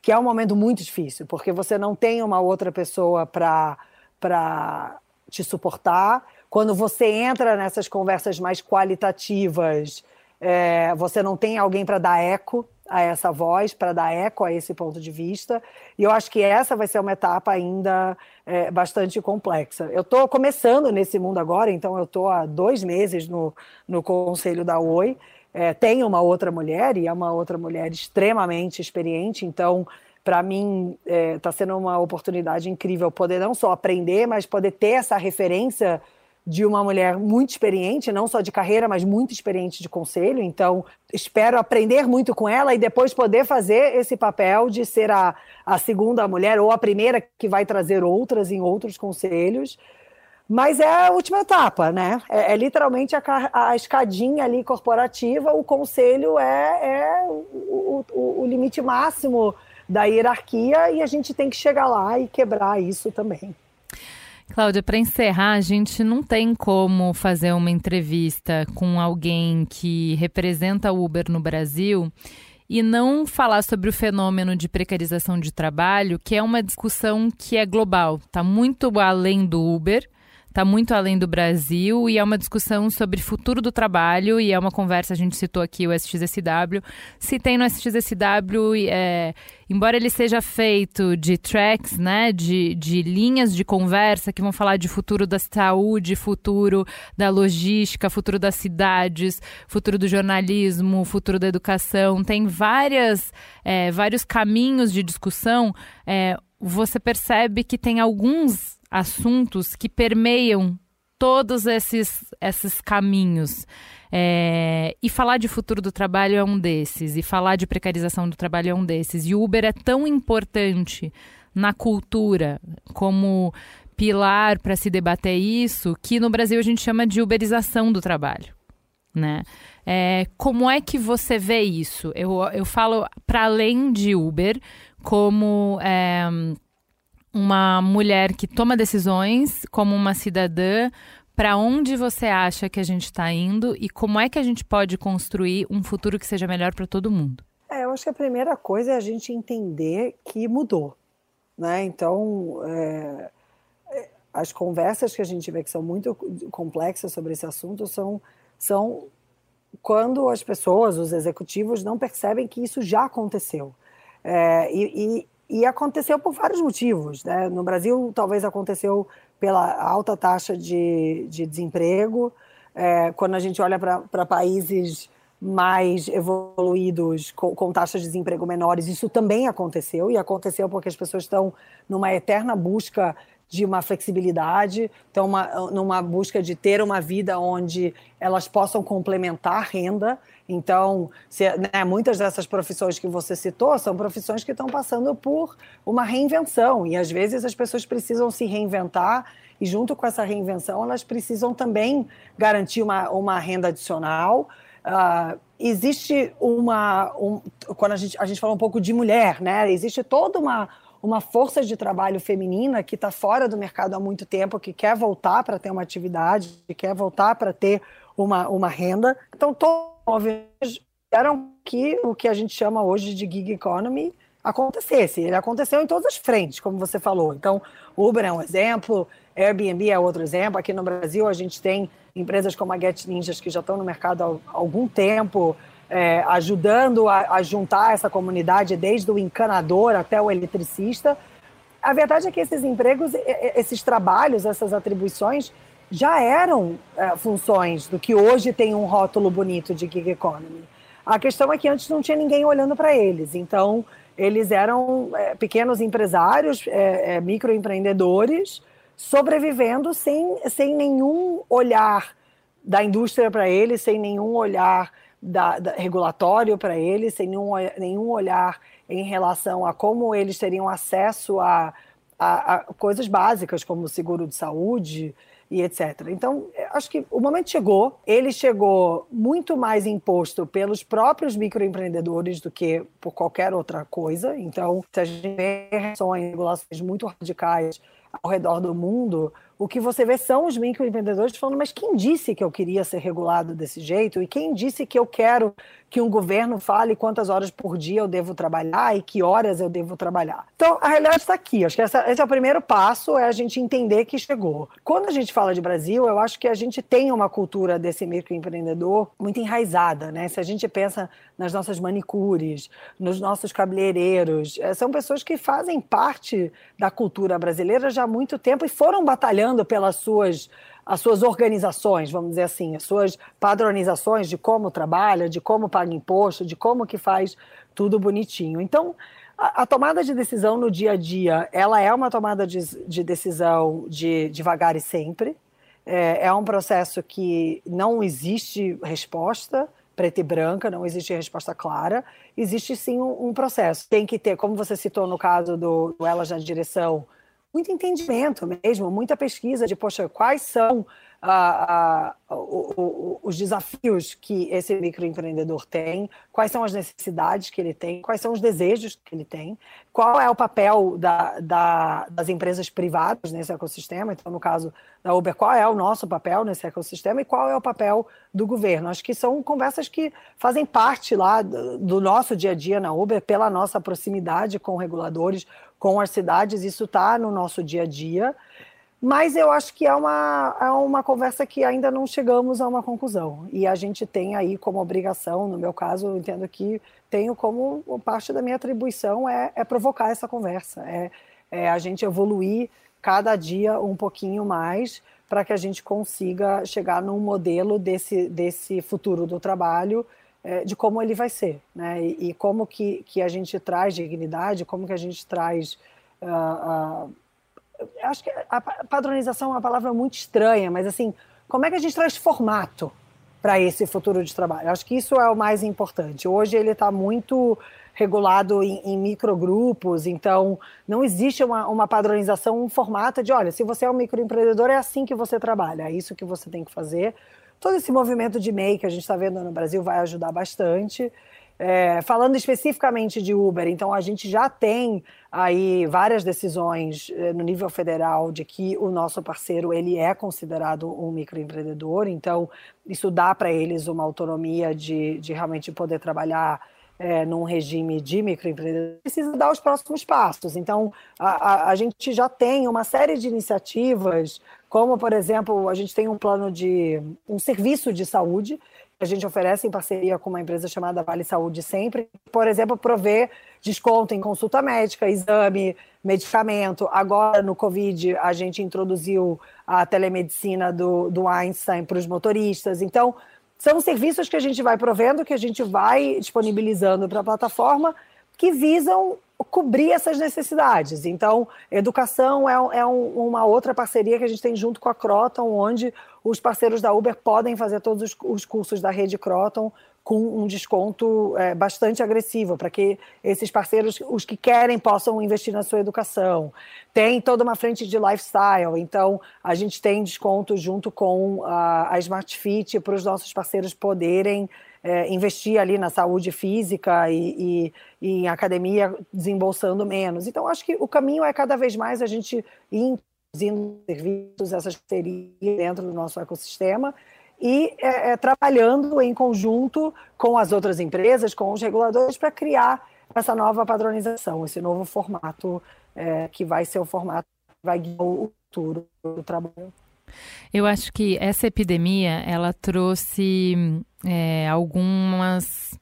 que é um momento muito difícil, porque você não tem uma outra pessoa para te suportar. Quando você entra nessas conversas mais qualitativas, é, você não tem alguém para dar eco a essa voz, para dar eco a esse ponto de vista. E eu acho que essa vai ser uma etapa ainda é, bastante complexa. Eu estou começando nesse mundo agora, então eu estou há dois meses no, no conselho da Oi. É, tem uma outra mulher e é uma outra mulher extremamente experiente, então para mim está é, tá sendo uma oportunidade incrível poder não só aprender, mas poder ter essa referência de uma mulher muito experiente, não só de carreira, mas muito experiente de conselho. Então, espero aprender muito com ela e depois poder fazer esse papel de ser a, a segunda mulher ou a primeira que vai trazer outras em outros conselhos. Mas é a última etapa, né? É, é literalmente a, a, escadinha ali corporativa, o conselho é, é o, o, o limite máximo da hierarquia e a gente tem que chegar lá e quebrar isso também. Cláudia, para encerrar, a gente não tem como fazer uma entrevista com alguém que representa o Uber no Brasil e não falar sobre o fenômeno de precarização de trabalho, que é uma discussão que é global, está muito além do Uber está muito além do Brasil e é uma discussão sobre futuro do trabalho e é uma conversa, a gente citou aqui o SXSW. Se tem no SXSW, é, embora ele seja feito de tracks, né, de, de linhas de conversa que vão falar de futuro da saúde, futuro da logística, futuro das cidades, futuro do jornalismo, futuro da educação, tem várias, é, vários caminhos de discussão, é, você percebe que tem alguns assuntos que permeiam todos esses, esses caminhos. É, e falar de futuro do trabalho é um desses, e falar de precarização do trabalho é um desses. E o Uber é tão importante na cultura como pilar para se debater isso, que no Brasil a gente chama de uberização do trabalho. Né? É, como é que você vê isso? Eu, eu falo para além de Uber, como é, uma mulher que toma decisões como uma cidadã, para onde você acha que a gente está indo e como é que a gente pode construir um futuro que seja melhor para todo mundo? É, eu acho que a primeira coisa é a gente entender que mudou. Né? Então, é, é as conversas que a gente vê que são muito complexas sobre esse assunto são, são quando as pessoas, os executivos, não percebem que isso já aconteceu. É, e, e aconteceu por vários motivos. Né? No Brasil, talvez aconteceu pela alta taxa de, de desemprego. É, quando a gente olha para países mais evoluídos, com, com, taxas de desemprego menores, isso também aconteceu. E aconteceu porque as pessoas estão numa eterna busca de uma flexibilidade, estão numa busca de ter uma vida onde elas possam complementar renda. Então, se, né, muitas dessas profissões que você citou são profissões que estão passando por uma reinvenção, e às vezes as pessoas precisam se reinventar, e junto com essa reinvenção, elas precisam também garantir uma, uma renda adicional. Uh, existe uma. Um, quando a gente, a gente fala um pouco de mulher, né? Existe toda uma, uma força de trabalho feminina que está fora do mercado há muito tempo, que quer voltar para ter uma atividade, que quer voltar para ter uma, uma renda. Então, todos eram que o que a gente chama hoje de gig economy acontecesse. Ele aconteceu em todas as frentes, como você falou. Então, Uber é um exemplo, Airbnb é outro exemplo. Aqui no Brasil, a gente tem empresas como a Get Ninjas que já estão no mercado há algum tempo, é, ajudando a, a, juntar essa comunidade, desde o encanador até o eletricista. A verdade é que esses empregos, esses trabalhos, essas atribuições já eram é, funções do que hoje tem um rótulo bonito de gig economy. A questão é que antes não tinha ninguém olhando para eles. Então, eles eram é, pequenos empresários, é, é, microempreendedores, sobrevivendo sem, sem nenhum olhar da indústria para eles, sem nenhum olhar da, da, regulatório para eles, sem nenhum, nenhum olhar em relação a como eles teriam acesso a, a, a coisas básicas, como seguro de saúde, e etc. Então, acho que o momento chegou, ele chegou muito mais imposto pelos próprios microempreendedores do que por qualquer outra coisa. Então, se a gente vê reações, regulações muito radicais ao redor do mundo, o que você vê são os microempreendedores falando, mas quem disse que eu queria ser regulado desse jeito? E quem disse que eu quero que um governo fale quantas horas por dia eu devo trabalhar e que horas eu devo trabalhar? Então, a realidade está aqui. Acho que essa, esse é o primeiro passo, é a gente entender que chegou. Quando a gente fala de Brasil, eu acho que a gente tem uma cultura desse microempreendedor muito enraizada, né? Se a gente pensa nas nossas manicures, nos nossos cabeleireiros, eh, são pessoas que fazem parte da cultura brasileira já há muito tempo e foram batalhando pelas suas as suas organizações, vamos dizer assim, as suas padronizações de como trabalha, de como paga imposto, de como que faz tudo bonitinho. Então, a, a tomada de decisão no dia a dia, ela é uma tomada de, de decisão de devagar e sempre. É, é um processo que não existe resposta preta e branca, não existe resposta clara. Existe sim um, um processo. Tem que ter, como você citou no caso do, do Elas na Direção, muito entendimento mesmo, muita pesquisa de, poxa, quais são ah, ah, os desafios que esse microempreendedor tem, quais são as necessidades que ele tem, quais são os desejos que ele tem, qual é o papel da, da, das empresas privadas nesse ecossistema, então, no caso da Uber, qual é o nosso papel nesse ecossistema e qual é o papel do governo. Acho que são conversas que fazem parte lá do, do nosso dia a dia na Uber, pela nossa proximidade com reguladores, com as cidades, isso está no nosso dia a dia, mas eu acho que é uma, é uma conversa que ainda não chegamos a uma conclusão. E a gente tem aí como obrigação, no meu caso, eu entendo que tenho como parte da minha atribuição é, é provocar essa conversa, é, é a gente evoluir cada dia um pouquinho mais para que a gente consiga chegar num modelo desse, desse futuro do trabalho é, de como ele vai ser, né? E, e, como que, que a gente traz dignidade, como que a gente traz. Uh, uh, acho que a padronização é uma palavra muito estranha, mas assim, como é que a gente traz formato para esse futuro de trabalho? Acho que isso é o mais importante. Hoje ele está muito regulado em, em, microgrupos, então não existe uma, uma padronização, um formato de, olha, se você é um microempreendedor, é assim que você trabalha, é isso que você tem que fazer todo esse movimento de MEI que a gente está vendo no Brasil vai ajudar bastante. É, falando especificamente de Uber, então a gente já tem aí várias decisões é, no nível federal de que o nosso parceiro ele é considerado um microempreendedor, então isso dá para eles uma autonomia de, de realmente poder trabalhar é, num regime de microempreendedor, precisa dar os próximos passos. Então, a, a, a, gente já tem uma série de iniciativas, como, por exemplo, a gente tem um plano de um serviço de saúde que a gente oferece em parceria com uma empresa chamada Vale Saúde Sempre, por exemplo, prover desconto em consulta médica, exame, medicamento. Agora, no Covid, a gente introduziu a telemedicina do, do Einstein para os motoristas. Então, são serviços que a gente vai provendo, que a gente vai disponibilizando para a plataforma, que visam cobrir essas necessidades. Então, educação é, é um, uma outra parceria que a gente tem junto com a Croton, onde os parceiros da Uber podem fazer todos os, os cursos da rede Croton com um desconto é, bastante agressivo, para que esses parceiros, os que querem, possam investir na sua educação. Tem toda uma frente de lifestyle, então a gente tem desconto junto com a, a Smart Fit para os nossos parceiros poderem é, investir ali na saúde física e, e, e, em academia, desembolsando menos. Então, acho que o caminho é cada vez mais a gente introduzindo serviços, essas parcerias dentro do nosso ecossistema e é, é, trabalhando em conjunto com as outras empresas, com os reguladores, para criar essa nova padronização, esse novo formato é, que vai ser o formato que vai guiar o futuro do trabalho. Eu acho que essa epidemia ela trouxe é, algumas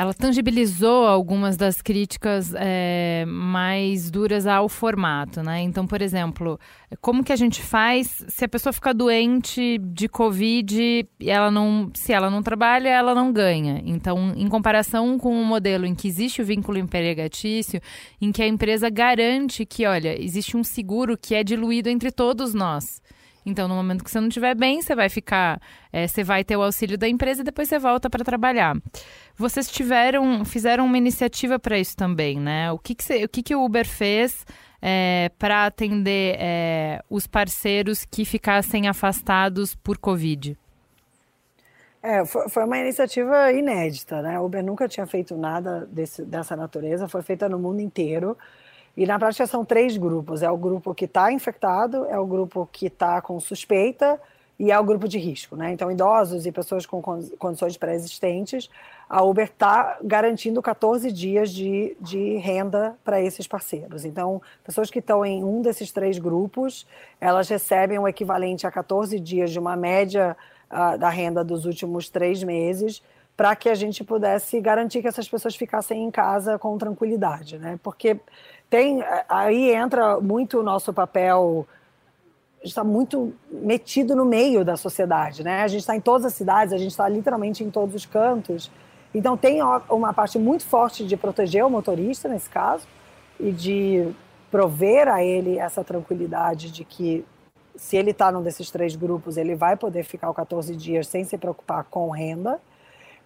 ela tangibilizou algumas das críticas é, mais duras ao formato, né? Então, por exemplo, como que a gente faz se a pessoa ficar doente de Covid e ela não, se ela não trabalha, ela não ganha. Então, em comparação com um modelo em que existe o vínculo empregatício, em que a empresa garante que, olha, existe um seguro que é diluído entre todos nós. Então, no momento que você não estiver bem, você vai ficar, é, você vai ter o auxílio da empresa e depois você volta para trabalhar. Vocês tiveram, fizeram uma iniciativa para isso também, né? O que, que, você, o, que, que o Uber fez é, para atender é, os parceiros que ficassem afastados por Covid? É, foi, uma iniciativa inédita, né? O Uber nunca tinha feito nada desse, dessa natureza, foi feita no mundo inteiro. E na prática são três grupos: é o grupo que está infectado, é o grupo que está com suspeita e é o grupo de risco. Né? Então, idosos e pessoas com condições pré-existentes, a Uber está garantindo 14 dias de, de renda para esses parceiros. Então, pessoas que estão em um desses três grupos, elas recebem o equivalente a 14 dias de uma média uh, da renda dos últimos três meses para que a gente pudesse garantir que essas pessoas ficassem em casa com tranquilidade, né? Porque tem aí entra muito o nosso papel está muito metido no meio da sociedade, né? A gente está em todas as cidades, a gente está literalmente em todos os cantos. Então tem uma parte muito forte de proteger o motorista nesse caso e de prover a ele essa tranquilidade de que se ele está num desses três grupos, ele vai poder ficar 14 dias sem se preocupar com renda.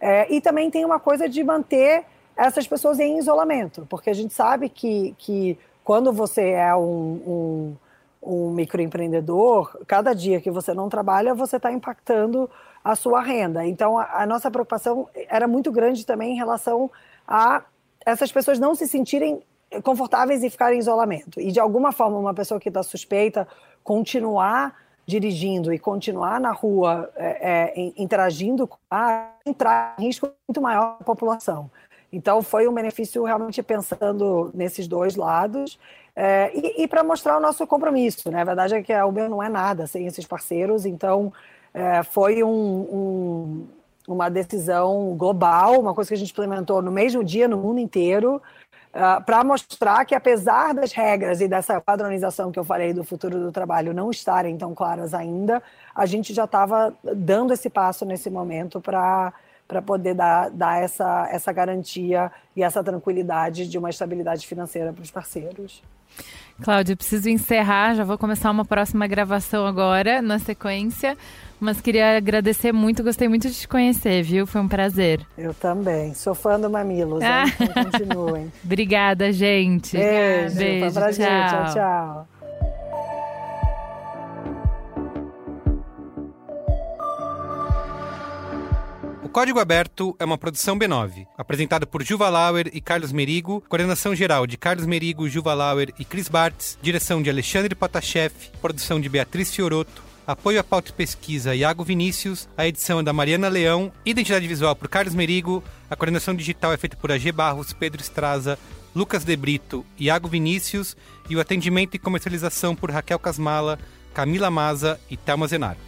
É, e também tem uma coisa de manter essas pessoas em isolamento, porque a gente sabe que, que quando você é um, um, um microempreendedor, cada dia que você não trabalha, você está impactando a sua renda. Então, a, a, nossa preocupação era muito grande também em relação a essas pessoas não se sentirem confortáveis e ficarem em isolamento. E, de alguma forma, uma pessoa que está suspeita continuar dirigindo e continuar na rua é, é, interagindo, a entrar em risco muito maior a população. Então, foi um benefício realmente pensando nesses dois lados é, e, e para mostrar o nosso compromisso. Né? A verdade é que a Uber não é nada sem esses parceiros, então é, foi um, um, uma decisão global, uma coisa que a gente implementou no mesmo dia no mundo inteiro, Uh, para mostrar que, apesar das regras e dessa padronização que eu falei do futuro do trabalho não estarem tão claras ainda, a gente já estava dando esse passo nesse momento para para poder dar, dar essa, essa garantia e essa tranquilidade de uma estabilidade financeira para os parceiros. Cláudia, preciso encerrar, já vou começar uma próxima gravação agora, na sequência, mas queria agradecer muito, gostei muito de te conhecer, viu? Foi um prazer. Eu também, sou fã do Mamilos, ah. [LAUGHS] então continuem. Obrigada, gente. Beijo, Beijo pra tchau. gente, tchau, tchau. Código Aberto é uma produção B9, apresentado por Juva Lauer e Carlos Merigo, coordenação geral de Carlos Merigo, Juva Lauer e Chris Bartz, direção de Alexandre Potashev, produção de Beatriz Fioroto, apoio à pauta e pesquisa Iago Vinícius, a edição é da Mariana Leão, identidade visual por Carlos Merigo, a coordenação digital é feita por AG Barros, Pedro Estraza, Lucas De Brito, Iago Vinícius e o atendimento e comercialização por Raquel Casmala, Camila Maza e Thelma Zenaro.